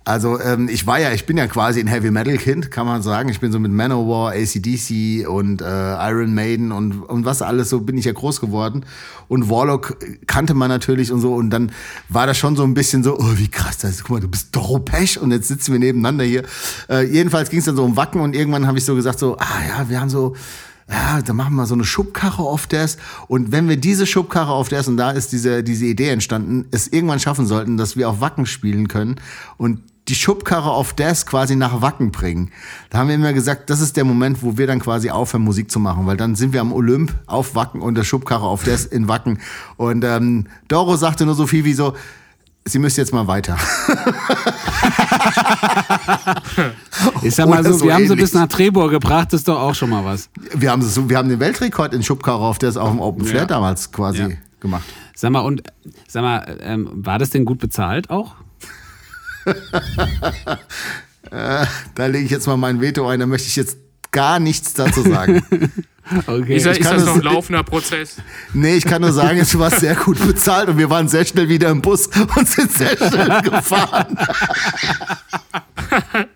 Speaker 2: also ähm, ich war ja, ich bin ja quasi ein Heavy Metal Kind, kann man sagen. Ich bin so mit Manowar, ACDC und äh, Iron Maiden und, und was alles so bin ich ja groß geworden. Und Warlock kannte man natürlich und so. Und dann war das schon so ein bisschen so, oh wie krass, das ist, guck mal, du bist Doro Pesch und jetzt sitzen wir nebeneinander hier. Äh, jedenfalls ging es dann so um Wacken und irgendwann habe ich so gesagt so, ah ja, wir haben so ja, dann machen wir so eine Schubkarre auf das. Und wenn wir diese Schubkarre auf das, und da ist diese, diese Idee entstanden, es irgendwann schaffen sollten, dass wir auf Wacken spielen können und die Schubkarre auf das quasi nach Wacken bringen. Da haben wir immer gesagt, das ist der Moment, wo wir dann quasi aufhören, Musik zu machen, weil dann sind wir am Olymp auf Wacken und der Schubkarre auf das in Wacken. Und ähm, Doro sagte nur so viel wie so, Sie müsst jetzt mal weiter.
Speaker 4: Ich sag mal
Speaker 2: Oder
Speaker 4: so, wir haben sie
Speaker 2: ähnlich.
Speaker 4: bis nach Trebor gebracht, das ist doch auch schon mal was.
Speaker 2: Wir haben, so, wir haben den Weltrekord in Schubkarre auf ist auf dem Open Flair
Speaker 4: Ja.
Speaker 2: damals quasi
Speaker 4: Ja.
Speaker 2: gemacht.
Speaker 4: Sag mal, und sag mal, ähm, war das denn gut bezahlt auch?
Speaker 2: Da lege ich jetzt mal mein Veto ein, da möchte ich jetzt gar nichts dazu sagen.
Speaker 4: Okay.
Speaker 3: Ist,
Speaker 2: ich
Speaker 3: ist
Speaker 2: kann
Speaker 3: das noch ein laufender Prozess?
Speaker 2: Nee, ich kann nur sagen, es war sehr gut bezahlt und wir waren sehr schnell wieder im Bus und sind sehr schnell gefahren.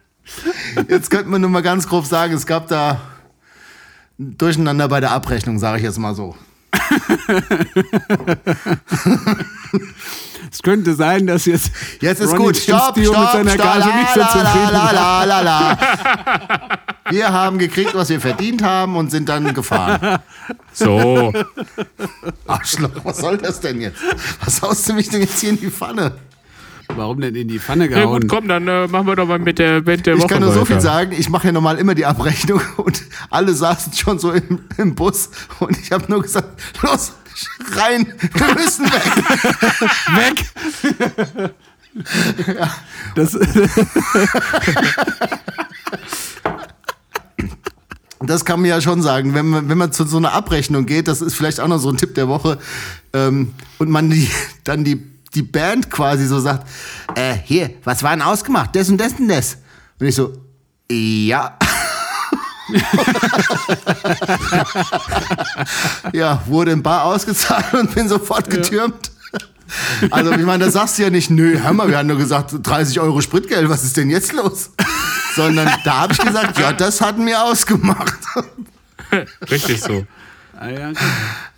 Speaker 2: Jetzt könnte man nur mal ganz grob sagen, es gab da ein Durcheinander bei der Abrechnung, sage ich jetzt mal so.
Speaker 4: Es könnte sein, dass jetzt.
Speaker 2: Jetzt ist
Speaker 4: Ronny
Speaker 2: gut. Stopp, stopp,
Speaker 4: mit seiner
Speaker 2: stopp.
Speaker 4: Gage
Speaker 2: La,
Speaker 4: nicht so
Speaker 2: la, la, la. Wir haben gekriegt, was wir verdient haben und sind dann gefahren.
Speaker 3: So.
Speaker 2: Arschloch, was soll das denn jetzt? Was haust du mich denn jetzt hier in die Pfanne?
Speaker 4: Warum denn in die Pfanne
Speaker 3: Ja
Speaker 4: gehauen?
Speaker 3: gut, komm, dann äh, machen wir doch mal mit der Band der
Speaker 2: Ich
Speaker 3: Woche
Speaker 2: kann nur so viel
Speaker 3: weiter.
Speaker 2: sagen, ich mache ja normal immer die Abrechnung und alle saßen schon so im, im Bus und ich habe nur gesagt, los, rein, wir müssen weg.
Speaker 4: Weg! Das,
Speaker 2: Das kann man ja schon sagen, wenn man, wenn man zu so einer Abrechnung geht, das ist vielleicht auch noch so ein Tipp der Woche, ähm, und man die, dann die, die Band quasi so sagt, äh, hier, was war denn ausgemacht? Das und das und das. Und ich so, ja. ja, wurde im Bar ausgezahlt und bin sofort getürmt. Also, ich meine, da sagst du ja nicht, nö, hör mal, wir haben nur gesagt, 30 Euro Spritgeld, was ist denn jetzt los? Sondern da habe ich gesagt, ja, das hatten wir ausgemacht.
Speaker 3: Richtig so.
Speaker 4: Ah ja.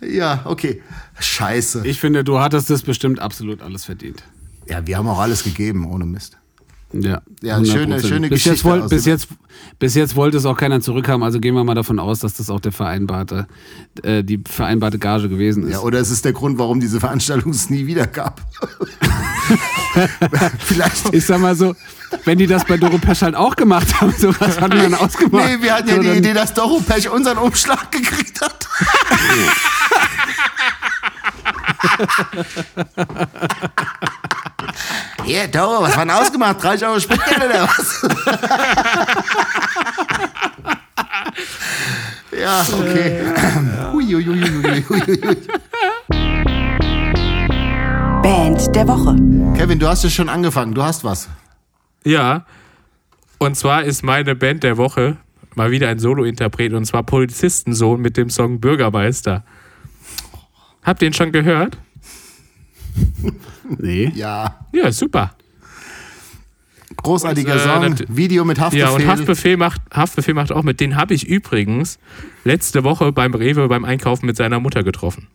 Speaker 2: Ja, okay. Scheiße.
Speaker 4: ich finde, du hattest das bestimmt absolut alles verdient.
Speaker 2: Ja, wir haben auch alles gegeben, ohne Mist.
Speaker 4: Ja,
Speaker 2: Ja,
Speaker 4: 100%.
Speaker 2: schöne- schöne
Speaker 4: bis jetzt,
Speaker 2: Geschichte
Speaker 4: wollt,
Speaker 2: aus
Speaker 4: bis, jetzt, bis jetzt wollte es auch keiner zurückhaben, also gehen wir mal davon aus, dass das auch der vereinbarte, äh, die vereinbarte Gage gewesen ist.
Speaker 2: Ja, oder es ist der Grund, warum diese Veranstaltung es nie wieder gab. Vielleicht.
Speaker 4: ich sag mal so, wenn die das bei Doro Pesch halt auch gemacht haben, so was hatten wir dann ausgemacht.
Speaker 2: Nee, wir hatten ja
Speaker 4: so,
Speaker 2: die Idee, dass Doro Pech unseren Umschlag gekriegt hat. Hier, Doro, was war denn ausgemacht? 30 Euro Spritgeld oder was? ja, okay. Hui, hui, hui, hui, hui, hui.
Speaker 1: Band der Woche.
Speaker 2: Kevin, du hast ja schon angefangen. Du hast was.
Speaker 3: Ja. Und zwar ist meine Band der Woche mal wieder ein Solo-Interpret und zwar Polizistensohn mit dem Song Bürgermeister. Habt ihr ihn schon gehört?
Speaker 4: Nee.
Speaker 2: Ja.
Speaker 3: Ja, super.
Speaker 2: Großartiger
Speaker 3: Und, äh,
Speaker 2: Song.
Speaker 3: nat-
Speaker 2: Video mit Haftbefehl.
Speaker 3: Ja, und Haftbefehl macht, Haftbefehl macht auch mit. Den habe ich übrigens letzte Woche beim Rewe beim Einkaufen mit seiner Mutter getroffen.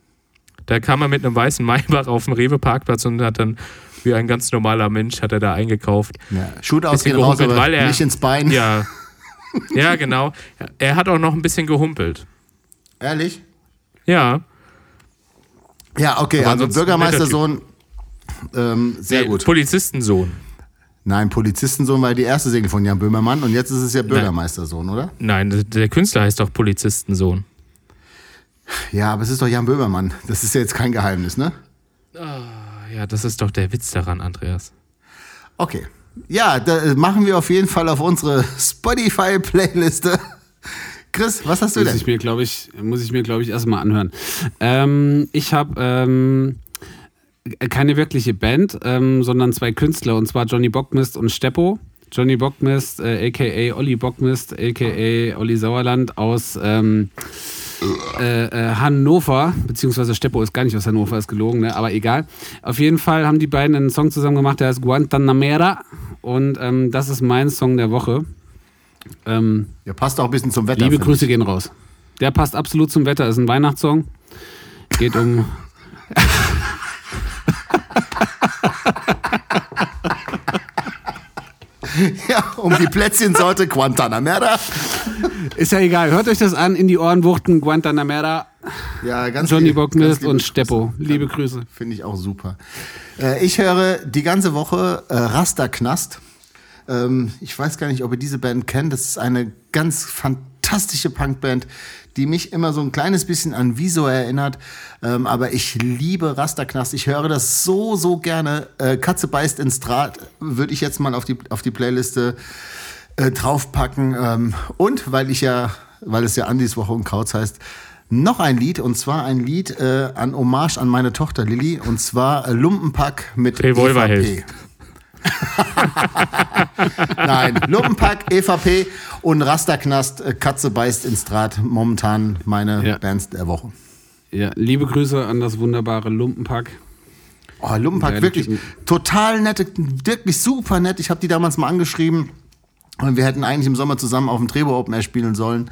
Speaker 3: Da kam er mit einem weißen Maybach auf dem Rewe-Parkplatz und hat dann, wie ein ganz normaler Mensch, hat er da eingekauft.
Speaker 2: Ja, Shootout
Speaker 3: Bisschen
Speaker 2: geht raus,
Speaker 3: weil er-
Speaker 2: nicht ins Bein.
Speaker 3: Ja. Ja, genau. Er hat auch noch ein bisschen gehumpelt.
Speaker 2: Ehrlich?
Speaker 3: Ja.
Speaker 2: Ja, okay,
Speaker 3: Aber
Speaker 2: also Bürgermeistersohn, ähm, sehr
Speaker 3: Nee,
Speaker 2: gut.
Speaker 3: Polizistensohn.
Speaker 2: Nein, Polizistensohn war die erste Single von Jan Böhmermann und jetzt ist es ja Bürgermeistersohn, oder?
Speaker 3: Nein, der Künstler heißt doch Polizistensohn.
Speaker 2: Ja, aber es ist doch Jan Böhmermann. Das ist ja jetzt kein Geheimnis, ne?
Speaker 3: Ja, das ist doch der Witz daran, Andreas.
Speaker 2: Okay. Ja, da machen wir auf jeden Fall auf unsere Spotify-Playliste. Chris, was hast du
Speaker 4: Muss
Speaker 2: denn?
Speaker 4: ich mir, glaube ich, muss ich mir, glaube ich, erstmal anhören. Ähm, ich habe ähm, keine wirkliche Band, ähm, sondern zwei Künstler, und zwar Johnny Bockmist und Steppo. Johnny Bockmist, äh, a.k.a. Olli Bockmist, a.k.a. Olli Sauerland aus ähm, äh, äh, Hannover, beziehungsweise Steppo ist gar nicht aus Hannover, ist gelogen, ne? aber egal. Auf jeden Fall haben die beiden einen Song zusammen gemacht, der heißt Guantanamera und ähm, das ist mein Song der Woche. Ähm,
Speaker 2: Ja, passt auch ein bisschen zum Wetter.
Speaker 4: Liebe Grüße
Speaker 2: ich.
Speaker 4: gehen raus. Der passt absolut zum Wetter, ist ein Weihnachtssong. Geht um.
Speaker 2: Ja, um die Plätzchensorte Guantanamera.
Speaker 4: Ist ja egal, hört euch das an, in die Ohren wuchten, Guantanamera,
Speaker 2: Ja, ganz
Speaker 4: Johnny Bockmist und. Steppo. Liebe Grüße.
Speaker 2: Finde ich auch super. Äh, ich höre die ganze Woche äh, Rasterknast. Ähm, ich weiß gar nicht, ob ihr diese Band kennt. Das ist eine ganz fantastische Punkband, die mich immer so ein kleines bisschen an Wieso erinnert. Ähm, aber ich liebe Rasterknast. Ich höre das so, so gerne. Äh, Katze beißt ins Draht würde ich jetzt mal auf die, auf die Playliste äh, draufpacken. Ähm, und weil ich ja, weil es ja Andis Woche und Kauz heißt, noch ein Lied und zwar ein Lied äh, an Hommage an meine Tochter Lilly und zwar Lumpenpack mit
Speaker 3: Revolverheld.
Speaker 2: Nein, Lumpenpack, EVP und Rasterknast, äh, Katze beißt ins Draht. Momentan meine
Speaker 4: Ja.
Speaker 2: Bands der Woche.
Speaker 4: Ja, liebe Grüße an das wunderbare Lumpenpack.
Speaker 2: Oh, Lumpenpack, wirklich total nette, wirklich super nett. Ich habe die damals mal angeschrieben und wir hätten eigentlich im Sommer zusammen auf dem Trebo Open Air spielen sollen.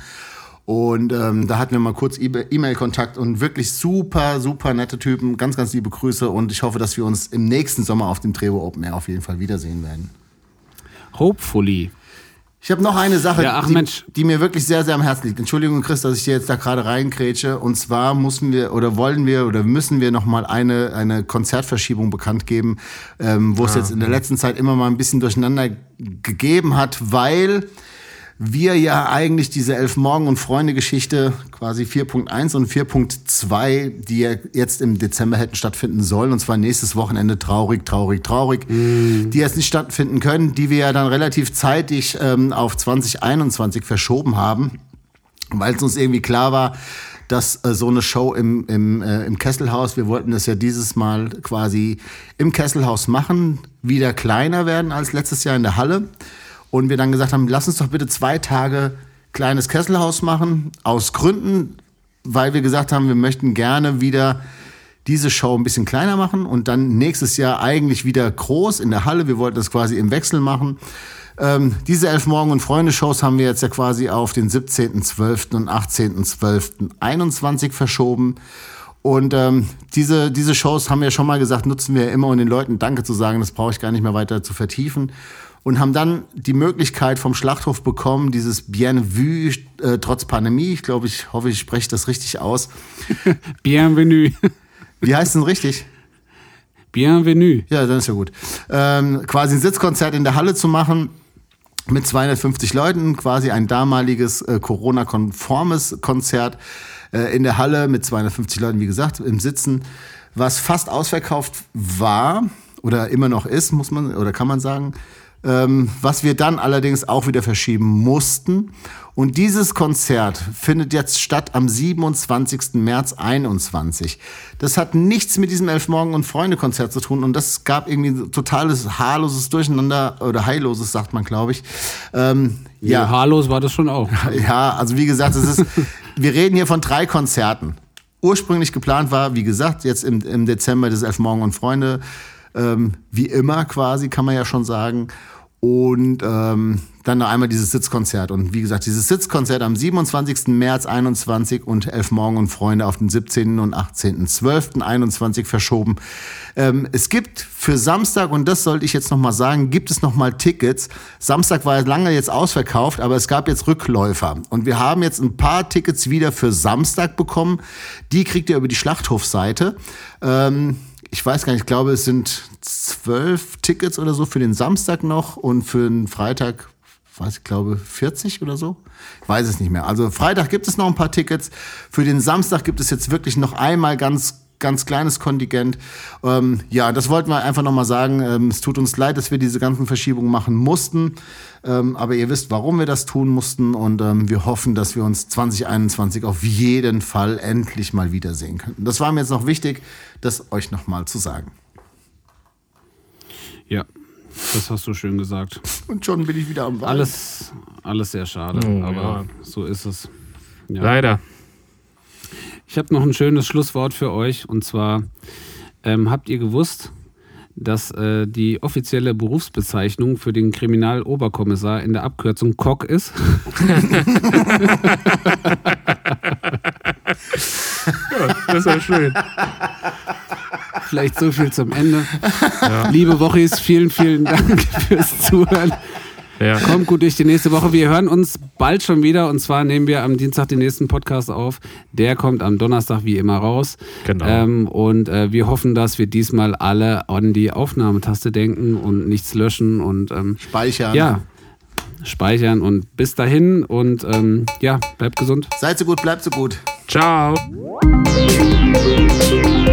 Speaker 2: Und ähm, da hatten wir mal kurz E-Mail-Kontakt und wirklich super, super nette Typen. Ganz, ganz liebe Grüße und ich hoffe, dass wir uns im nächsten Sommer auf dem Trebo Open Air auf jeden Fall wiedersehen werden.
Speaker 4: Hopefully.
Speaker 2: Ich habe noch eine Sache,
Speaker 4: Ja,
Speaker 2: die, die mir wirklich sehr, sehr am Herzen liegt. Entschuldigung, Chris, dass ich dir jetzt da gerade reinkrätsche. Und zwar müssen wir oder wollen wir oder müssen wir noch mal eine, eine Konzertverschiebung bekannt geben, ähm, wo es jetzt in der letzten Zeit immer mal ein bisschen durcheinander gegeben hat, weil wir ja eigentlich diese Elf Morgen- und Freunde-Geschichte quasi 4.1 und 4.2, die ja jetzt im Dezember hätten stattfinden sollen, und zwar nächstes Wochenende traurig, traurig, traurig, die jetzt nicht stattfinden können, die wir ja dann relativ zeitig ähm, auf 2021 verschoben haben, weil es uns irgendwie klar war, dass äh, so eine Show im, im, äh, im Kesselhaus, wir wollten das ja dieses Mal quasi im Kesselhaus machen, wieder kleiner werden als letztes Jahr in der Halle. Und wir dann gesagt haben, lass uns doch bitte zwei Tage kleines Kesselhaus machen, aus Gründen, weil wir gesagt haben, wir möchten gerne wieder diese Show ein bisschen kleiner machen und dann nächstes Jahr eigentlich wieder groß in der Halle. Wir wollten das quasi im Wechsel machen. Ähm, diese Elf Morgen- und Freunde-Shows haben wir jetzt ja quasi auf den 17.12. und 18.12.21 verschoben. Und ähm, diese, diese Shows haben wir schon mal gesagt, nutzen wir immer, um den Leuten Danke zu sagen. Das brauche ich gar nicht mehr weiter zu vertiefen. Und haben dann die Möglichkeit vom Schlachthof bekommen, dieses Bienvenue äh, trotz Pandemie. Ich glaube, ich hoffe, ich spreche das richtig aus.
Speaker 4: Bienvenue.
Speaker 2: Wie heißt denn richtig?
Speaker 4: Bienvenue.
Speaker 2: Ja, dann ist ja gut. Ähm, quasi ein Sitzkonzert in der Halle zu machen mit 250 Leuten, quasi ein damaliges äh, Corona-konformes Konzert äh, in der Halle mit 250 Leuten, wie gesagt, im Sitzen, was fast ausverkauft war oder immer noch ist, muss man oder kann man sagen. Ähm, was wir dann allerdings auch wieder verschieben mussten. Und dieses Konzert findet jetzt statt am 27. März 21. Das hat nichts mit diesem Elf Morgen und Freunde Konzert zu tun und das gab irgendwie ein totales haarloses Durcheinander oder heilloses, sagt man, glaube ich. Ähm,
Speaker 4: Ja,
Speaker 2: ja,
Speaker 4: haarlos war das schon auch.
Speaker 2: ja, also wie gesagt, es ist, wir reden hier von drei Konzerten. Ursprünglich geplant war, wie gesagt, jetzt im, im Dezember des Elf Morgen und Freunde, ähm, wie immer quasi, kann man ja schon sagen. Und ähm, dann noch einmal dieses Sitzkonzert. Und wie gesagt, dieses Sitzkonzert am 27. März 21 und Elf Morgen und Freunde auf den 17. und 18.12. 21 verschoben. Ähm, es gibt für Samstag, und das sollte ich jetzt nochmal sagen, gibt es nochmal Tickets. Samstag war lange jetzt ausverkauft, aber es gab jetzt Rückläufer. Und wir haben jetzt ein paar Tickets wieder für Samstag bekommen. Die kriegt ihr über die Schlachthofseite. Ähm, ich weiß gar nicht, ich glaube, es sind zwölf Tickets oder so für den Samstag noch und für den Freitag, weiß ich glaube, 40 oder so. Ich weiß es nicht mehr. Also Freitag gibt es noch ein paar Tickets. Für den Samstag gibt es jetzt wirklich noch einmal ganz ganz kleines Kontingent. Ähm, ja, das wollten wir einfach nochmal sagen. Ähm, es tut uns leid, dass wir diese ganzen Verschiebungen machen mussten. Ähm, aber ihr wisst, warum wir das tun mussten. Und ähm, wir hoffen, dass wir uns 2021 auf jeden Fall endlich mal wiedersehen könnten. Das war mir jetzt noch wichtig, das euch nochmal zu sagen.
Speaker 4: Ja, das hast du schön gesagt.
Speaker 2: Und schon bin ich wieder am Wald.
Speaker 4: Alles, alles sehr schade,
Speaker 3: Oh,
Speaker 4: aber
Speaker 3: ja.
Speaker 4: so ist es. Ja.
Speaker 3: Leider.
Speaker 4: Ich habe noch ein schönes Schlusswort für euch und zwar ähm, habt ihr gewusst, dass äh, die offizielle Berufsbezeichnung für den Kriminaloberkommissar in der Abkürzung KOK ist?
Speaker 3: Das ist ja schön.
Speaker 4: Vielleicht so viel zum Ende. Liebe Wochis, vielen, vielen Dank fürs Zuhören.
Speaker 3: Ja.
Speaker 4: Kommt gut durch die nächste Woche. Wir hören uns bald schon wieder und zwar nehmen wir am Dienstag den nächsten Podcast auf. Der kommt am Donnerstag wie immer raus.
Speaker 3: Genau.
Speaker 4: Ähm, und äh, wir hoffen, dass wir diesmal alle an die Aufnahmetaste denken und nichts löschen und ähm,
Speaker 2: Speichern.
Speaker 4: ja, speichern und bis dahin und ähm, ja, bleibt gesund.
Speaker 2: Seid so gut, bleibt so gut.
Speaker 3: Ciao.
Speaker 1: Thank